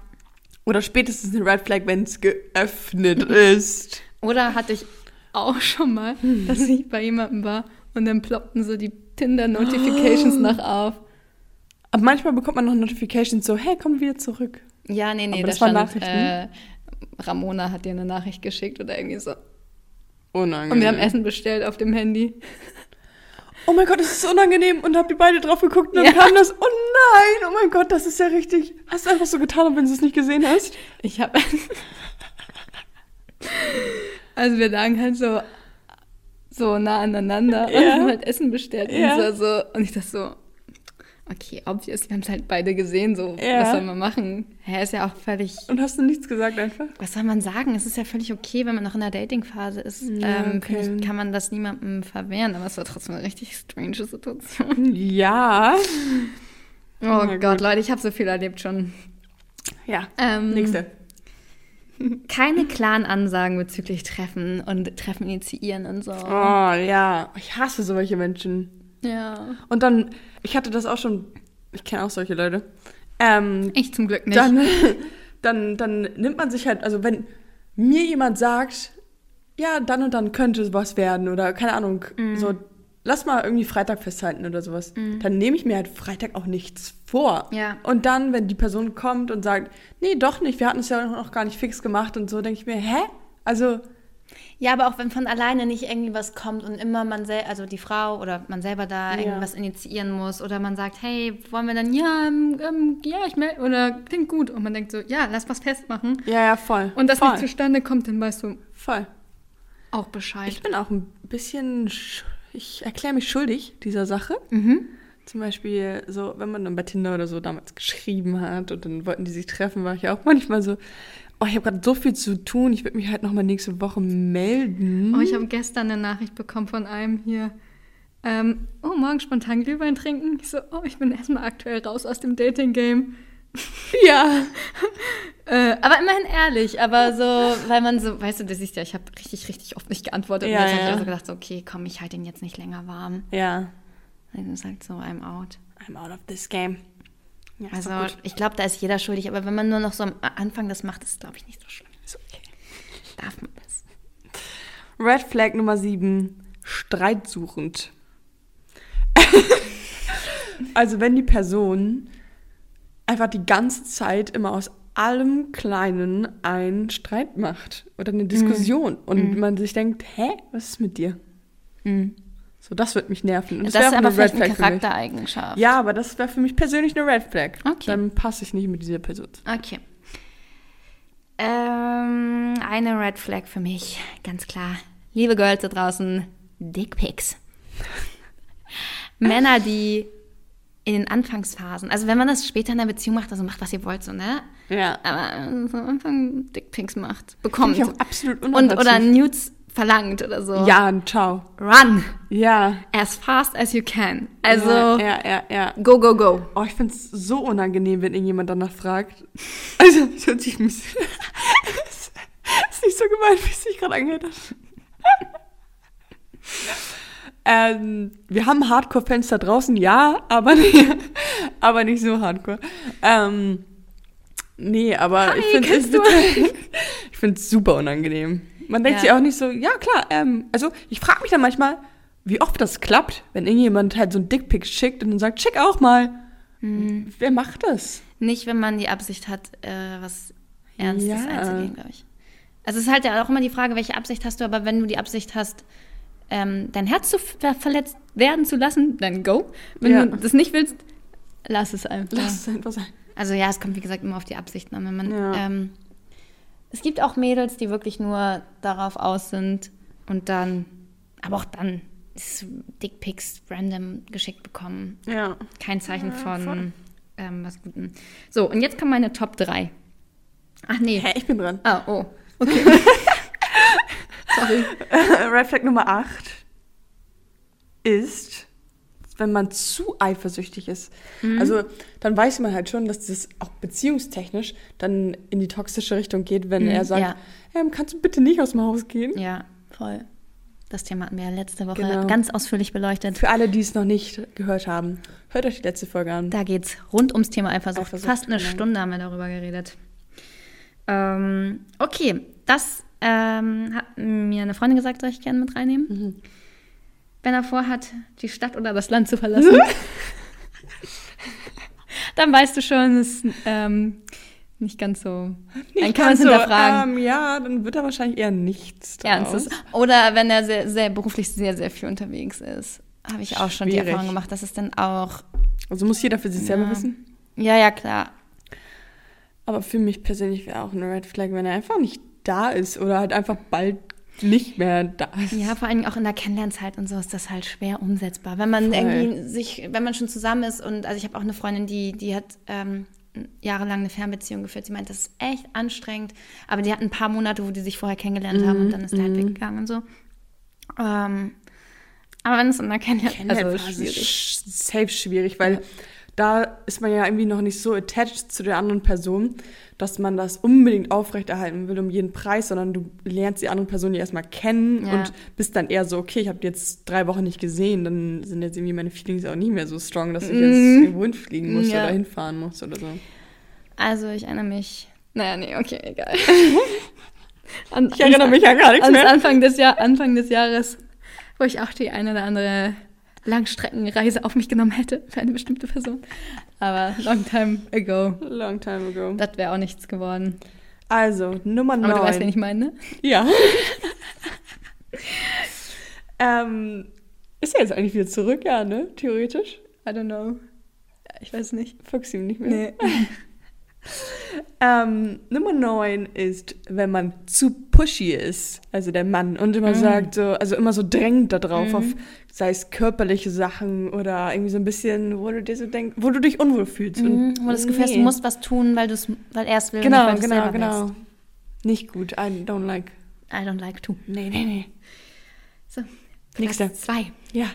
Oder spätestens eine Red Flag, wenn es geöffnet ist. Oder hatte ich auch schon mal, dass ich bei jemandem war und dann ploppten so die Tinder-Notifications nach auf. Aber manchmal bekommt man noch Notifications so, hey, komm wieder zurück. Ja, nee, nee, Aber da das waren stand, Nachrichten? äh, Ramona hat dir eine Nachricht geschickt oder irgendwie so. Unangenehm. Und wir haben Essen bestellt auf dem Handy. Oh mein Gott, das ist unangenehm. Und habt ihr beide drauf geguckt und dann Ja. kam das. Oh nein, oh mein Gott, das ist ja richtig. Hast du einfach so getan, wenn du es nicht gesehen hast? Ich habe. also wir lagen halt so, so nah aneinander und Ja. haben halt Essen bestellt. Ja. Und, so, so, und ich dachte so, okay, obvious, wir haben es halt beide gesehen, so, Ja. was soll man machen? Hä, ist ja auch völlig, Und hast du nichts gesagt einfach? was soll man sagen? Es ist ja völlig okay, wenn man noch in der Dating-Phase ist. Ja, ähm, okay. ich, kann man das niemandem verwehren, aber es war trotzdem eine richtig strange Situation. Ja. Oh Na Gott, gut. Leute, ich habe so viel erlebt schon. Ja. Ähm, Nächste. Keine klaren Ansagen bezüglich Treffen und Treffen initiieren und so. Oh ja. Ich hasse solche Menschen. Ja. Und dann, ich hatte das auch schon, ich kenne auch solche Leute. Ähm, Ich zum Glück nicht. dann, dann, dann nimmt man sich halt, also wenn mir jemand sagt, ja, dann und dann könnte was werden oder keine Ahnung, Mhm. so, lass mal irgendwie Freitag festhalten oder sowas, dann nehme ich mir halt Freitag auch nichts vor. Ja. Und dann, wenn die Person kommt und sagt, nee, doch nicht, wir hatten es ja noch gar nicht fix gemacht und so, denke ich mir, hä? Also, Ja, aber auch wenn von alleine nicht irgendwie was kommt und immer man selber, also die Frau oder man selber da Ja. irgendwas initiieren muss oder man sagt, hey, wollen wir dann, ja, ähm, ähm, ja, ich melde, oder klingt gut und man denkt so, ja, lass was festmachen Ja, ja, voll. und das voll. nicht zustande kommt, dann weißt du Voll. auch Bescheid. Ich bin auch ein bisschen, sch- ich erkläre mich schuldig dieser Sache. Mhm. Zum Beispiel so, wenn man dann bei Tinder oder so damals geschrieben hat und dann wollten die sich treffen, war ich ja auch manchmal so, oh, ich habe gerade so viel zu tun, ich würde mich halt nochmal nächste Woche melden. Oh, ich habe gestern eine Nachricht bekommen von einem hier. Ähm, oh, morgen spontan Glühwein trinken. Ich so, oh, ich bin erstmal aktuell raus aus dem Dating-Game. ja. Äh, aber immerhin ehrlich, aber so, weil man so, weißt du, du siehst ja, ich habe richtig, richtig oft nicht geantwortet. Ja, und jetzt habe ja. ich also gedacht, so, okay, komm, ich halte ihn jetzt nicht länger warm. Ja. Dann ist halt so, I'm out. I'm out of this game. Ja, Also, ich glaube, da ist jeder schuldig, aber wenn man nur noch so am Anfang das macht, ist es, glaube ich, nicht so schlimm. Ist okay. Darf man das? Red Flag Nummer 7, streitsuchend. also wenn die Person einfach die ganze Zeit immer aus allem Kleinen einen Streit macht oder eine Diskussion und man sich denkt, hä, was ist mit dir? So, das wird mich nerven. Und Das, wäre ist aber eine vielleicht eine. Charaktereigenschaft. Ja, aber das wäre für mich persönlich eine Red Flag. Okay. Dann passe ich nicht mit dieser Person. Okay. Ähm, eine Red Flag für mich, ganz klar. Liebe Girls da draußen, Dickpics. Männer, die in den Anfangsphasen, also wenn man das später in der Beziehung macht, also macht, was ihr wollt, so, ne? Ja. Aber so am Anfang Dickpics macht, bekommt. Finde ich auch absolut und oder. Nudes verlangt oder so. Ja, und ciao. Run Ja. as fast as you can. Also, ja, ja, ja, ja. go, go, go. Oh, ich finde es so unangenehm, wenn irgendjemand danach fragt. Also, es hört sich ein bisschen. Es ist nicht so gemeint, wie es sich gerade angehört hat. ähm, wir haben Hardcore-Fans da draußen, ja, aber, nicht- aber nicht so Hardcore. Ähm, nee, aber Hi, ich finde es find's super unangenehm. Man denkt Ja. sich auch nicht so, ja klar, ähm, also ich frage mich dann manchmal, wie oft das klappt, wenn irgendjemand halt so ein Dickpick schickt und dann sagt, schick auch mal. Mhm. Wer macht das? Nicht, wenn man die Absicht hat, äh, was Ernstes Ja. einzugehen, glaube ich. Also es ist halt ja auch immer die Frage, welche Absicht hast du, aber wenn du die Absicht hast, ähm, dein Herz zu ver verletzt werden zu lassen, dann go. Wenn Ja. du das nicht willst, lass es einfach. Lass es einfach sein. Also ja, es kommt wie gesagt immer auf die Absichten an. Wenn man, Ja. ähm, es gibt auch Mädels, die wirklich nur darauf aus sind und dann, aber auch dann ist Dickpics random geschickt bekommen. Ja. Kein Zeichen voll. von ähm, was Guten. So, und jetzt kommen meine Top 3. Ach nee. Hä, ich bin dran. Ah, oh. Okay. Sorry. Red Flag Nummer 8 ist, wenn man zu eifersüchtig ist. Mhm. Also dann weiß man halt schon, dass das auch beziehungstechnisch dann in die toxische Richtung geht, wenn Mhm, er sagt, ja. ähm, kannst du bitte nicht aus dem Haus gehen? Ja, voll. Das Thema hatten wir ja letzte Woche Genau. ganz ausführlich beleuchtet. Für alle, die es noch nicht gehört haben, hört euch die letzte Folge an. Da geht's rund ums Thema Eifersucht. Eifersucht, Fast eine genau. Stunde haben wir darüber geredet. Ähm, okay, das ähm, hat mir eine Freundin gesagt, soll ich gerne mit reinnehmen. Mhm. Wenn er vorhat, die Stadt oder das Land zu verlassen, dann weißt du schon, es ist ähm, nicht ganz so. dann kann man es so, hinterfragen. Ähm, ja, dann wird er wahrscheinlich eher nichts draus. Ernstes. Oder wenn er sehr, sehr beruflich sehr, sehr viel unterwegs ist. Habe ich auch schon die Schwierig. Erfahrung gemacht, dass es dann auch. Also muss jeder für sich selber Ja. wissen. Ja, ja, klar. Aber für mich persönlich wäre auch eine Red Flag, wenn er einfach nicht da ist oder halt einfach bald nicht mehr da ist. Ja, vor allem auch in der Kennenlernzeit und so ist das halt schwer umsetzbar. Wenn man Voll. irgendwie sich, wenn man schon zusammen ist und also ich habe auch eine Freundin, die, die hat ähm, jahrelang eine Fernbeziehung geführt. Sie meint, das ist echt anstrengend, aber die hat ein paar Monate, wo die sich vorher kennengelernt haben und dann ist der halt weggegangen und so. Ähm, aber wenn es in der Kennenlern, also Kennenlernphase ist schwierig. sch- safe schwierig, weil da ist man ja irgendwie noch nicht so attached zu der anderen Person, dass man das unbedingt aufrechterhalten will um jeden Preis, sondern du lernst die andere Person ja erstmal kennen Ja. und bist dann eher so, okay, ich habe die jetzt drei Wochen nicht gesehen, dann sind jetzt irgendwie meine Feelings auch nicht mehr so strong, dass ich jetzt irgendwo hinfliegen muss Mm. Ja. oder hinfahren muss oder so. Also ich erinnere mich. Naja, nee, okay, egal. An, Ich erinnere mich ja gar nichts mehr. Anfang des, Jahr, Anfang des Jahres, wo ich auch die eine oder andere Langstreckenreise auf mich genommen hätte für eine bestimmte Person. Aber long time ago. Long time ago. Das wäre auch nichts geworden. Also, Nummer Aber du weißt, wen ich meine, ne? Ja. Ähm, ist er jetzt eigentlich wieder zurück? Ja, ne? Theoretisch. I don't know. Ich weiß nicht. Du ihm nicht mehr? Ähm, Nummer 9 ist, wenn man zu pushy ist, also der Mann, und immer Mhm. sagt so, also immer so drängt da drauf, auf, sei es körperliche Sachen oder irgendwie so ein bisschen, wo du dir so denkst, wo du dich unwohl fühlst. Mhm, Und wo das Gefühl hast, du musst was tun, weil, weil er es will. Genau, nicht, genau, genau. willst. Nicht gut, I don't like. I don't like to. Nee, nee, nee. So. Nächster. Platz zwei. Ja.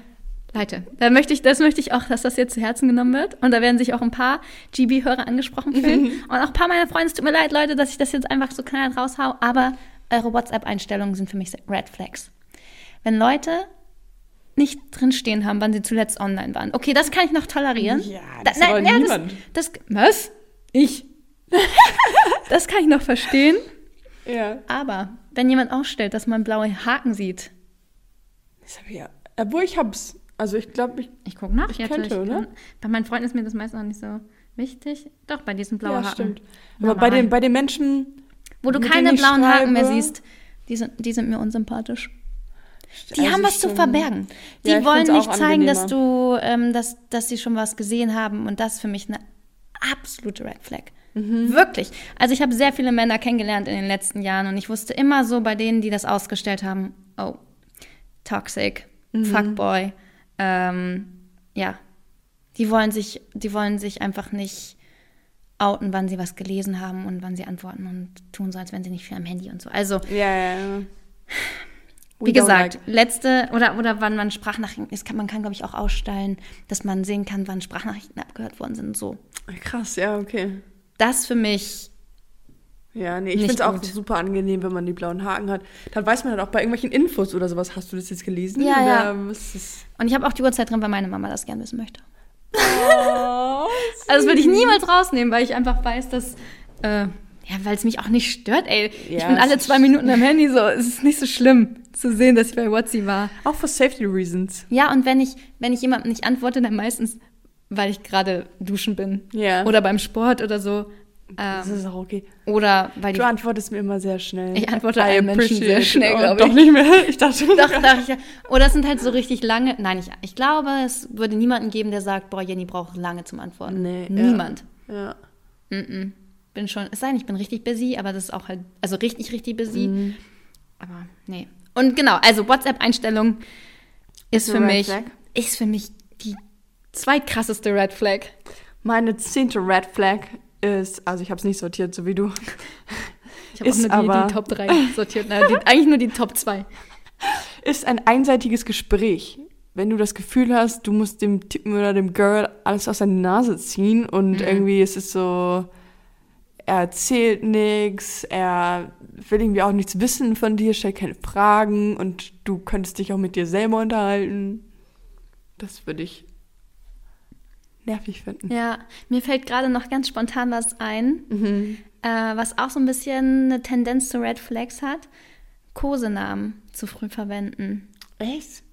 Leute, da möchte ich, das möchte ich auch, dass das jetzt zu Herzen genommen wird. Und da werden sich auch ein paar GB-Hörer angesprochen fühlen. Und auch ein paar meiner Freunde, es tut mir leid, Leute, dass ich das jetzt einfach so knallhart raushau, aber eure WhatsApp-Einstellungen sind für mich Red Flags. Wenn Leute nicht drinstehen haben, wann sie zuletzt online waren. Okay, das kann ich noch tolerieren. Ja, das Da- aber ja, niemand. Das, das, was? Ich. das kann ich noch verstehen. Ja. Aber wenn jemand ausstellt, dass man blaue Haken sieht, Das hab ich ja. Obwohl ich hab's. Also ich glaube, ich. Ich gucke nach Ich jetzt. könnte, oder? kann- Bei meinen Freunden ist mir das meist noch nicht so wichtig. Doch, bei diesen blauen ja, Haken. stimmt. Aber bei den, bei den Menschen. Wo du keine ich blauen Haken mehr schreibe- siehst, die sind, die sind mir unsympathisch. Die Also haben was zu schon- verbergen. Die Ja, ich wollen nicht zeigen, dass du, ähm, dass, dass sie schon was gesehen haben. Und das ist für mich eine absolute Red Flag. Mhm. Wirklich. Also ich habe sehr viele Männer kennengelernt in den letzten Jahren und ich wusste immer so bei denen, die das ausgestellt haben, oh, toxic, Mhm. fuckboy, ähm, ja, die wollen sich, die wollen sich einfach nicht outen, wann sie was gelesen haben und wann sie antworten und tun so, als wenn sie nicht viel am Handy und so. Also Ja, ja, ja. Wie gesagt, like- letzte oder oder wann man Sprachnachrichten, es kann, man kann glaube ich auch ausstellen, dass man sehen kann, wann Sprachnachrichten abgehört worden sind und so. Krass, ja, okay. Das für mich Ja, nee, ich finde es auch super angenehm, wenn man die blauen Haken hat. Dann weiß man halt auch bei irgendwelchen Infos oder sowas. Hast du das jetzt gelesen? Ja, ja. es- und ich habe auch die Uhrzeit drin, weil meine Mama das gern wissen möchte. Oh, Also das würde ich niemals rausnehmen, weil ich einfach weiß, dass äh, ja, weil es mich auch nicht stört, ey. ich Ja, bin es alle zwei Minuten am Handy so. Es ist nicht so schlimm zu sehen, dass ich bei WhatsApp war. Auch for safety reasons. Ja, und wenn ich, wenn ich jemandem nicht antworte, dann meistens, weil ich gerade duschen bin. Ja. Oder beim Sport oder so. Das Ähm, ist auch okay. oder weil Du antwortest mir immer sehr schnell. Ich antworte allen Menschen sehr schnell, Oh, glaub Doch ich. nicht mehr. Ich dachte Doch, doch, ich, oder es sind halt so richtig lange. Nein, ich, ich glaube, es würde niemanden geben, der sagt, boah, Jenny braucht lange zum Antworten. Nee, ja. Niemand. Ja. Mm-mm. Bin schon, es sei denn, ich bin richtig busy, aber das ist auch halt, also richtig, richtig busy. Mhm. Aber nee. Und genau, also WhatsApp-Einstellung ist für mich, Flag? ist für mich die zweitkrasseste Red Flag. Meine zehnte Red Flag ist, also ich habe es nicht sortiert, so wie du, Ich habe auch nur die, aber- die Top 3 sortiert. Na, die, eigentlich nur die Top 2. ist ein einseitiges Gespräch. Wenn du das Gefühl hast, du musst dem Typen oder dem Girl alles aus der Nase ziehen und Mhm. irgendwie ist es so, er erzählt nichts, er will irgendwie auch nichts wissen von dir, stellt keine Fragen und du könntest dich auch mit dir selber unterhalten. Das würde ich nervig finden. Ja, mir fällt gerade noch ganz spontan was ein, Mhm. äh, was auch so ein bisschen eine Tendenz zu Red Flags hat. Kosenamen zu früh verwenden. Echt?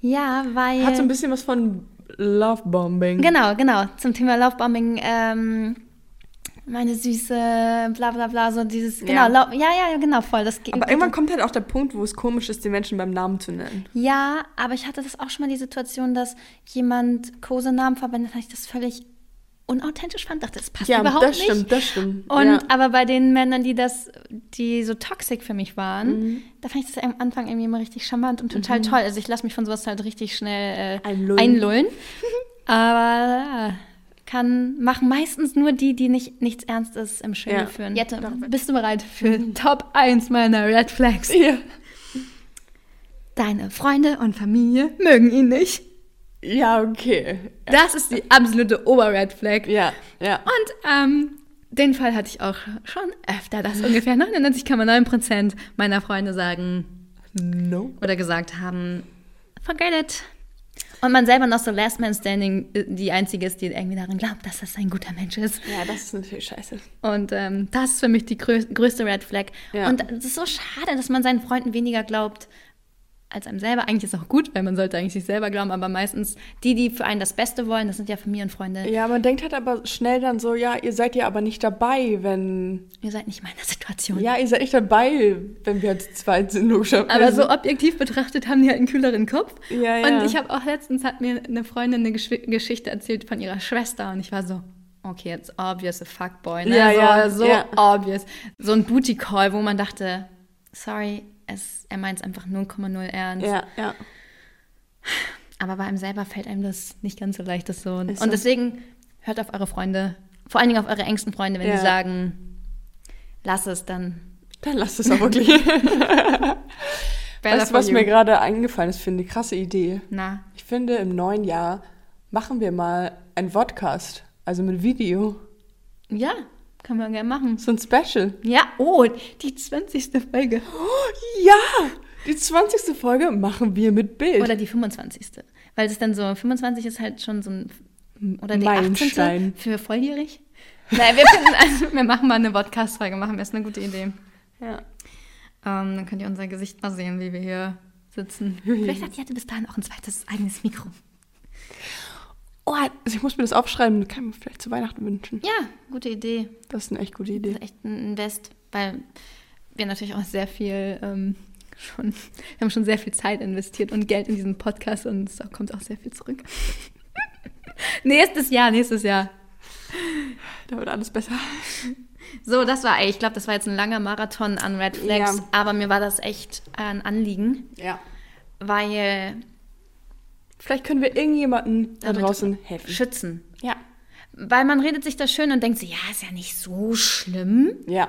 Ja, weil. Hat so ein bisschen was von Lovebombing. Genau, genau. Zum Thema Lovebombing, ähm, meine Süße, bla bla bla, so dieses, genau, Ja. ja, ja, ja, genau, voll. Das geht, Aber irgendwann kommt halt auch der Punkt, wo es komisch ist, die Menschen beim Namen zu nennen. Ja, aber ich hatte das auch schon mal die Situation, dass jemand Kosenamen verwendet hat, ich das völlig unauthentisch fand, dachte, das passt überhaupt das nicht. stimmt, das stimmt. Und ja. aber bei den Männern, die das, die so toxic für mich waren, Mhm. da fand ich das am Anfang irgendwie immer richtig charmant und total toll. Also ich lasse mich von sowas halt richtig schnell äh, Einlullen. einlullen. aber ja, kann machen meistens nur die, die nicht nichts Ernstes im Schilde Ja. führen. Jette, bist du bereit für Top 1 meiner Red Flags? ja. Deine Freunde und Familie mögen ihn nicht. ja, okay. Das ist die absolute Ober-Red Flag. Ja, ja. Und ähm, den Fall hatte ich auch schon öfter, dass ungefähr 99,9% meiner Freunde sagen No. oder gesagt haben, forget it. Und man selber noch so Last Man Standing äh, die einzige ist, die irgendwie daran glaubt, dass das ein guter Mensch ist. Ja, das ist natürlich scheiße. Und ähm, das ist für mich die grö größte Red Flag. Ja. Und es ist so schade, dass man seinen Freunden weniger glaubt als einem selber. Eigentlich ist es auch gut, weil man sollte eigentlich sich selber glauben, aber meistens die, die für einen das Beste wollen, das sind ja Familienfreunde. Ja, man denkt halt aber schnell dann so, ja, ihr seid ja aber nicht dabei, wenn. Ihr seid nicht in meiner Situation. Ja, ihr seid nicht dabei, wenn wir zu zweit sind, logischerweise. Aber so objektiv betrachtet haben die halt einen kühleren Kopf. Ja, ja. Und ich habe auch letztens hat mir eine Freundin eine Gesch Geschichte erzählt von ihrer Schwester und ich war so, okay, jetzt obvious a fuckboy, ne? Ja, so, ja, so ja. obvious. So ein Booty Call, wo man dachte, sorry, es, er meint es einfach 0,0 ernst. Ja, ja. Aber bei einem selber fällt einem das nicht ganz so leicht, das so. Ist so. Und deswegen hört auf eure Freunde, vor allen Dingen auf eure engsten Freunde, wenn Ja. die sagen, lass es, dann Dann lasst es auch wirklich. weißt du, was mir gerade eingefallen ist, finde ich, krasse Idee. Na, Ich finde, im neuen Jahr machen wir mal einen Podcast, also mit Video. ja, kann man gerne machen. So ein Special. Ja, oh, die 20. Folge. Ja, die 20. Folge machen wir mit Bild. Oder die 25. Weil es dann so, 25 ist halt schon so ein, oder die Meilenstein. 18. für volljährig. Nein, wir finden, also wir machen mal eine Podcast-Folge, machen wir, ist eine gute Idee. ja. Ähm, dann könnt ihr unser Gesicht mal sehen, wie wir hier sitzen. Vielleicht hat die bis dahin auch ein zweites eigenes Mikro. Oh, also ich muss mir das aufschreiben, kann ich mir vielleicht zu Weihnachten wünschen. Ja, gute Idee. Das ist eine echt gute Das Idee. ist echt ein Invest, weil wir natürlich auch sehr viel ähm, schon, wir haben schon sehr viel Zeit investiert und Geld in diesen Podcast und es kommt auch sehr viel zurück. nächstes Jahr, nächstes Jahr. Da wird alles besser. So, das war, ey, ich glaube, das war jetzt ein langer Marathon an Red Flags, Ja. aber mir war das echt ein Anliegen, Ja. weil Vielleicht können wir irgendjemanden da draußen helfen. schützen. Ja. Weil man redet sich das schön und denkt so, ja, ist ja nicht so schlimm. Ja.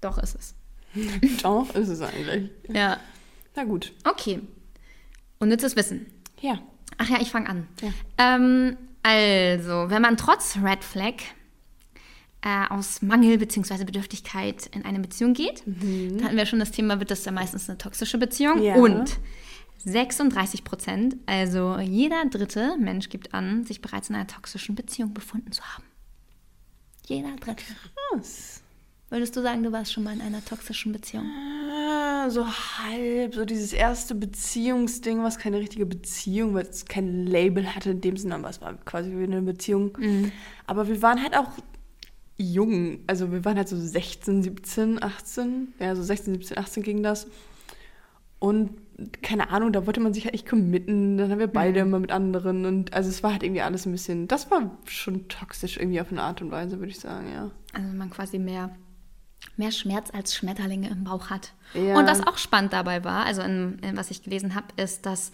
Doch, ist es. Doch, ist es eigentlich. Ja. Na gut. Okay. Unnützes Wissen. Ja. Ach ja, ich fange an. Ja. Ähm, also, wenn man trotz Red Flag äh, aus Mangel bzw. Bedürftigkeit in eine Beziehung geht, dann hatten wir schon das Thema, wird das dann meistens eine toxische Beziehung. Ja. Und 36 Prozent, also jeder dritte Mensch gibt an, sich bereits in einer toxischen Beziehung befunden zu haben. Jeder dritte. Was? Würdest du sagen, du warst schon mal in einer toxischen Beziehung? Ah, so halb, so dieses erste Beziehungsding, was keine richtige Beziehung, weil es kein Label hatte in dem Sinne, aber es war quasi wie eine Beziehung. Aber wir waren halt auch jung, also wir waren halt so 16, 17, 18, ja, so 16, 17, 18 ging das. Und keine Ahnung, da wollte man sich halt echt committen, dann haben wir beide immer mit anderen und also es war halt irgendwie alles ein bisschen, das war schon toxisch irgendwie auf eine Art und Weise, würde ich sagen, ja. Also wenn man quasi mehr, mehr Schmerz als Schmetterlinge im Bauch hat. Ja. Und was auch spannend dabei war, also in, in was ich gelesen habe, ist, dass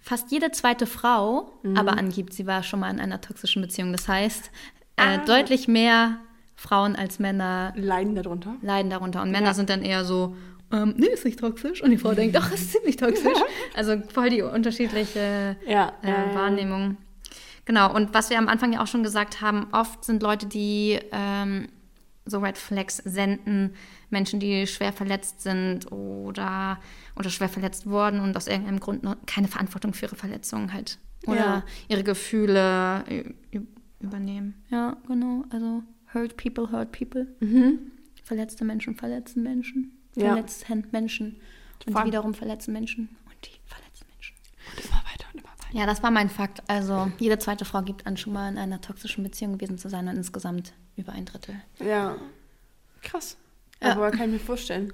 fast jede zweite Frau Mhm. aber angibt, sie war schon mal in einer toxischen Beziehung. Das heißt, äh, Ah. deutlich mehr Frauen als Männer Leiden darunter. leiden darunter. Und Männer Ja. sind dann eher so, ähm, nee, ist nicht toxisch. Und die Frau denkt, doch, ist ziemlich toxisch. Also voll die unterschiedliche Ja, äh. Wahrnehmung. Genau, und was wir am Anfang ja auch schon gesagt haben, oft sind Leute, die ähm, so Red Flags senden, Menschen, die schwer verletzt sind oder, oder schwer verletzt wurden und aus irgendeinem Grund noch keine Verantwortung für ihre Verletzungen halt oder Ja. ihre Gefühle übernehmen. Ja, genau. Also hurt people, hurt people. Verletzte Menschen verletzen Menschen. Ja. Verletzen Menschen. Und Vor die wiederum verletzen Menschen. Und die verletzen Menschen. Und immer weiter und immer weiter. Ja, das war mein Fakt. Also jede zweite Frau gibt an, schon mal in einer toxischen Beziehung gewesen zu sein und insgesamt über ein Drittel. Ja. Krass. Ja. Aber kann ich mir vorstellen.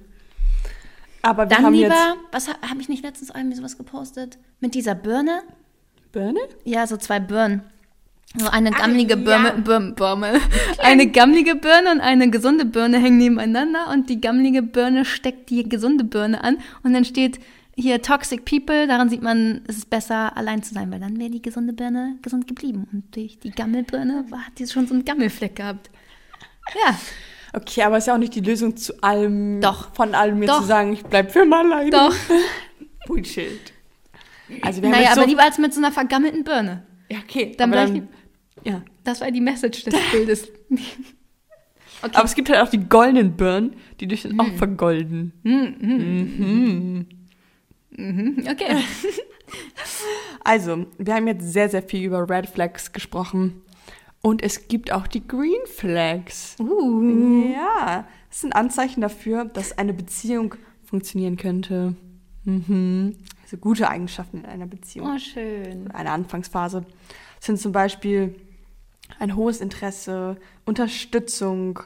Aber wir Dann haben lieber, jetzt. was habe hab ich nicht letztens irgendwie sowas gepostet? Mit dieser Birne? Birne? Ja, so zwei Birnen. So eine gammelige Birne, ja. Birne, Birne. Eine gammelige Birne und eine gesunde Birne hängen nebeneinander und die gammelige Birne steckt die gesunde Birne an und dann steht hier Toxic People, daran sieht man, es ist besser allein zu sein, weil dann wäre die gesunde Birne gesund geblieben und die, die Gammelbirne hat die schon so einen Gammelfleck gehabt. Ja, Okay, aber ist ja auch nicht die Lösung zu allem. Doch. Von allem mir Doch. zu sagen, ich bleib für mal alleine. doch. Bullshit. Also wir haben Naja, jetzt aber so, lieber als mit so einer vergammelten Birne. Ja, okay. Dann aber bleib ja. Das war die Message des Bildes. Okay. Aber es gibt halt auch die goldenen Birnen, die dich dann auch Hm. vergolden. Mhm, okay. Also, wir haben jetzt sehr, sehr viel über Red Flags gesprochen. Und es gibt auch die Green Flags. Uh. Ja, das sind Anzeichen dafür, dass eine Beziehung funktionieren könnte. Mhm. so gute Eigenschaften in einer Beziehung. Oh, schön. Eine Anfangsphase sind zum Beispiel ein hohes Interesse, Unterstützung,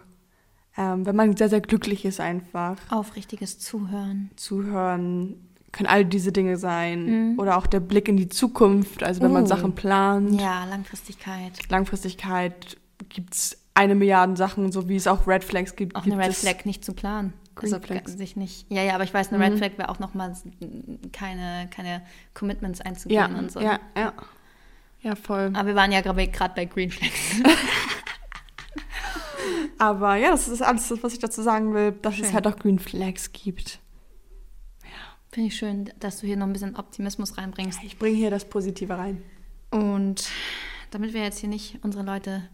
ähm, wenn man sehr, sehr glücklich ist einfach. Aufrichtiges Zuhören. Zuhören, können all diese Dinge sein. Oder auch der Blick in die Zukunft, also wenn man Oh. Sachen plant. Ja, Langfristigkeit. Langfristigkeit gibt es eine Milliarde Sachen, so wie es auch Red Flags gibt. Auch gibt eine Red Flag nicht zu planen. Green also Flags. sich nicht. Ja, ja, aber ich weiß, eine Red Flag wäre auch nochmal keine, keine Commitments einzugehen Ja, und so. ja, ja. Ja, voll. Aber wir waren ja gerade bei Green Flags. Aber ja, das ist alles, was ich dazu sagen will, dass es Schön. halt auch Green Flags gibt. Finde ich schön, dass du hier noch ein bisschen Optimismus reinbringst. Ich bringe hier das Positive rein. Und damit wir jetzt hier nicht unsere Leute,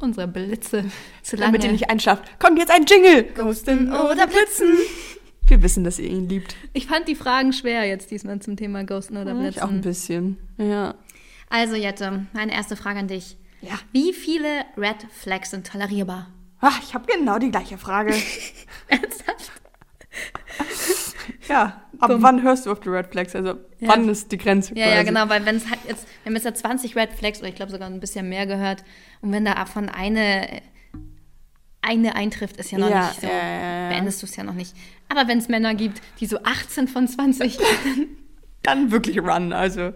unsere Blitze zu lange... Damit ihr nicht einschlaft. Kommt jetzt ein Jingle! Ghosten oder Blitzen. Wir wissen, dass ihr ihn liebt. Ich fand die Fragen schwer jetzt diesmal zum Thema Ghosten oder Ich auch ein Blitzen. bisschen. Ja. Also Jette, meine erste Frage an dich. Ja. Wie viele Red Flags sind tolerierbar? Ach, ich habe genau die gleiche Frage. Ernsthaft? ja. Ab wann hörst du auf die Red Flags? Also, Ja. wann ist die Grenze? Ja, ja, quasi? genau, weil wenn es halt jetzt, wir haben jetzt ja 20 Red Flags oder ich glaube sogar ein bisschen mehr gehört und wenn davon eine, eine eintrifft, ist ja noch Ja, nicht so, ja, ja, ja. beendest du es ja noch nicht. Aber wenn es Männer gibt, die so 18 von 20, Dann wirklich Run. Also,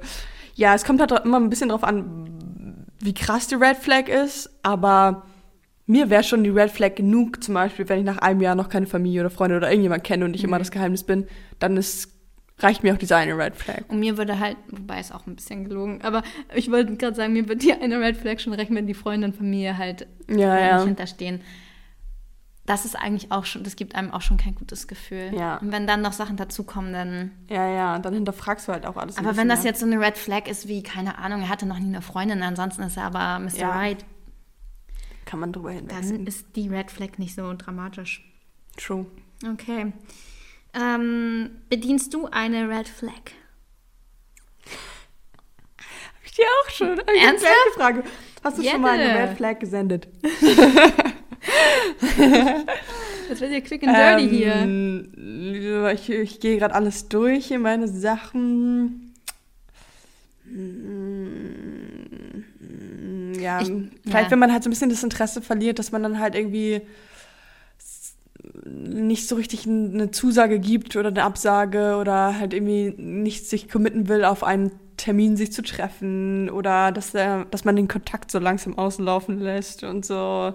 ja, es kommt halt immer ein bisschen drauf an, wie krass die Red Flag ist. Aber mir wäre schon die Red Flag genug, zum Beispiel, wenn ich nach einem Jahr noch keine Familie oder Freunde oder irgendjemand kenne und ich Mhm. immer das Geheimnis bin, dann ist, reicht mir auch diese eine Red Flag. und mir würde halt, wobei ist auch ein bisschen gelogen, aber ich wollte gerade sagen, mir würde die eine Red Flag schon reichen, wenn die Freunde und Familie halt Ja, äh, ja. hinterstehen. Das ist eigentlich auch schon, das gibt einem auch schon kein gutes Gefühl. Ja. Und wenn dann noch Sachen dazukommen, dann Ja, ja, dann hinterfragst du halt auch alles. Aber wenn das jetzt so eine Red Flag ist, wie, keine Ahnung, er hatte noch nie eine Freundin, ansonsten ist er aber Mr. Ja. Right, Kann man drüber dann hinwegsehen. ist die Red Flag nicht so dramatisch. True. Okay. Ähm, bedienst du eine Red Flag? Hab ich dir auch schon. Ernsthaft? Frage. Hast du schon mal eine Jette. Red Flag gesendet? Das wird ja quick and dirty hier. Ähm, Ich, ich gehe gerade alles durch in meine Sachen. Mm, Ja, Ich- vielleicht ja. wenn man halt so ein bisschen das Interesse verliert, dass man dann halt irgendwie nicht so richtig eine Zusage gibt oder eine Absage oder halt irgendwie nicht sich committen will, auf einen Termin sich zu treffen oder dass, er, dass man den Kontakt so langsam auslaufen lässt und so.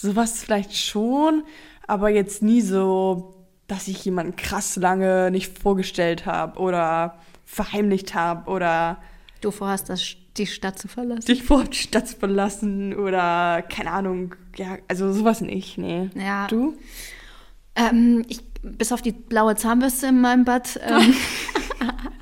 Sowas vielleicht schon, aber jetzt nie so, dass ich jemanden krass lange nicht vorgestellt habe oder verheimlicht habe oder Du vorhast, das, die Stadt zu verlassen. dich vor die Stadt zu verlassen oder keine Ahnung, ja, also sowas nicht, nee. Ja. Du? Ähm, ich, bis auf die blaue Zahnbürste in meinem Bad. Ähm,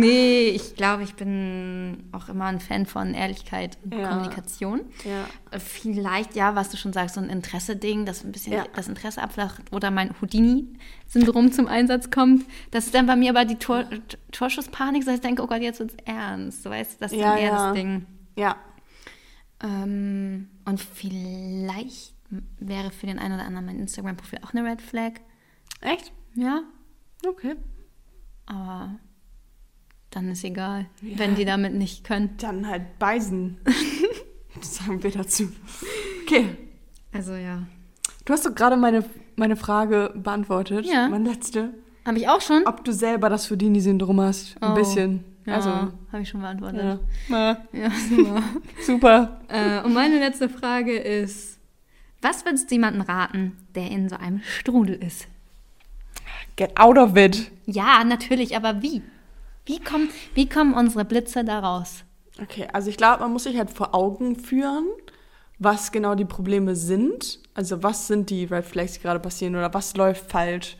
nee, ich glaube, ich bin auch immer ein Fan von Ehrlichkeit und Ja. Kommunikation. Ja. Äh, Vielleicht, ja, was du schon sagst, so ein Interesse-Ding, dass ein bisschen Ja. das Interesse abflacht oder mein Houdini-Syndrom zum Einsatz kommt. Das ist dann bei mir aber die Tor Torschusspanik, dass ich denke, oh Gott, jetzt wird's ernst. Du weißt, das ist Ja, eher ja. das Ding. Ja. Ähm, und vielleicht wäre für den einen oder anderen mein Instagram-Profil auch eine Red Flag. Echt? Ja, Okay. aber dann ist egal, wenn die damit nicht können. Dann halt Beisen. das sagen wir dazu. Okay. Also ja. Du hast doch gerade meine, meine Frage beantwortet. Ja. Meine letzte. Habe ich auch schon? Ob du selber das Houdini-Syndrom hast. Ein Oh. bisschen. Ja, Also, habe ich schon beantwortet. ja. Ja, Ja, super. super. äh, und meine letzte Frage ist, was würdest du jemandem raten, der in so einem Strudel ist? Get out of it. Ja, natürlich, aber wie? Wie, kommt, wie kommen unsere Blitze da raus? Okay, also ich glaube, man muss sich halt vor Augen führen, was genau die Probleme sind. Also was sind die Red Flags, die gerade passieren oder was läuft falsch.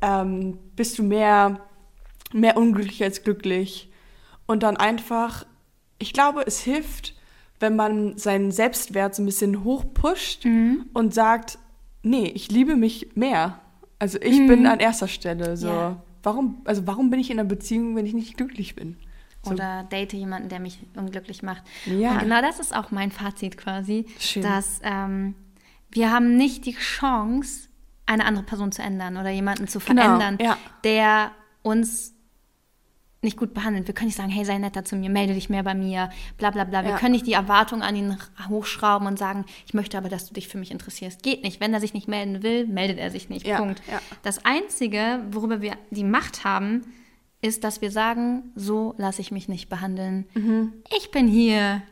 Ähm, bist du mehr, mehr unglücklich als glücklich? Und dann einfach, ich glaube, es hilft, wenn man seinen Selbstwert so ein bisschen hochpusht und sagt, nee, ich liebe mich mehr. Also ich bin an erster Stelle. So. Ja. Warum, also warum bin ich in einer Beziehung, wenn ich nicht glücklich bin? So. Oder date jemanden, der mich unglücklich macht. Ja. Und genau das ist auch mein Fazit quasi, Schön. dass ähm, wir haben nicht die Chance, eine andere Person zu ändern oder jemanden zu Genau, verändern, ja. der uns nicht gut behandelt. Wir können nicht sagen, hey, sei netter zu mir, melde dich mehr bei mir, bla bla bla. Wir Ja. können nicht die Erwartung an ihn hochschrauben und sagen, ich möchte aber, dass du dich für mich interessierst. Geht nicht. Wenn er sich nicht melden will, meldet er sich nicht. Ja, Punkt. ja. Das Einzige, worüber wir die Macht haben, ist, dass wir sagen, so lasse ich mich nicht behandeln. Mhm. Ich bin hier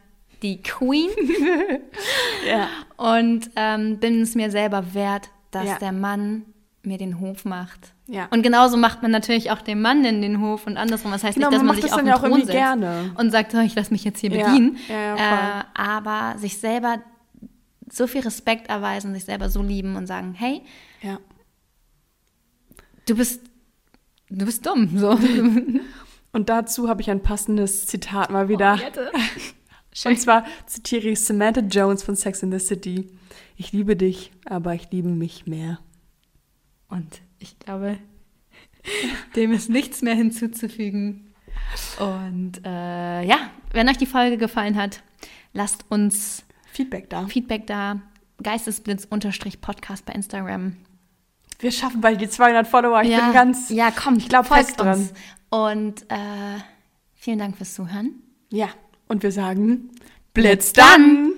die Queen und ähm, bin es mir selber wert, dass der Mann mir den Hof macht. Ja. Und genauso macht man natürlich auch dem Mann in den Hof und andersrum. Das heißt Genau, nicht, dass man man, sich das auf den ja auch Thron irgendwie setzt gerne. und sagt, oh, ich lasse mich jetzt hier Ja. bedienen. Ja, äh, aber sich selber so viel Respekt erweisen, sich selber so lieben und sagen, hey, du bist, du bist dumm. So. Und dazu habe ich ein passendes Zitat mal wieder. Und zwar zitiere ich Samantha Jones von Sex in the City. Ich liebe dich, aber ich liebe mich mehr. Und ich glaube, dem ist nichts mehr hinzuzufügen. Und äh, ja, wenn euch die Folge gefallen hat, lasst uns Feedback da. Feedback da. Geistesblitz-Podcast bei Instagram. Wir schaffen bald die 200 Follower. Ich bin ganz. Ja, komm, ich glaub folgt fest dran. uns. Und äh, vielen Dank fürs Zuhören. Ja. Und wir sagen, Blitz dann!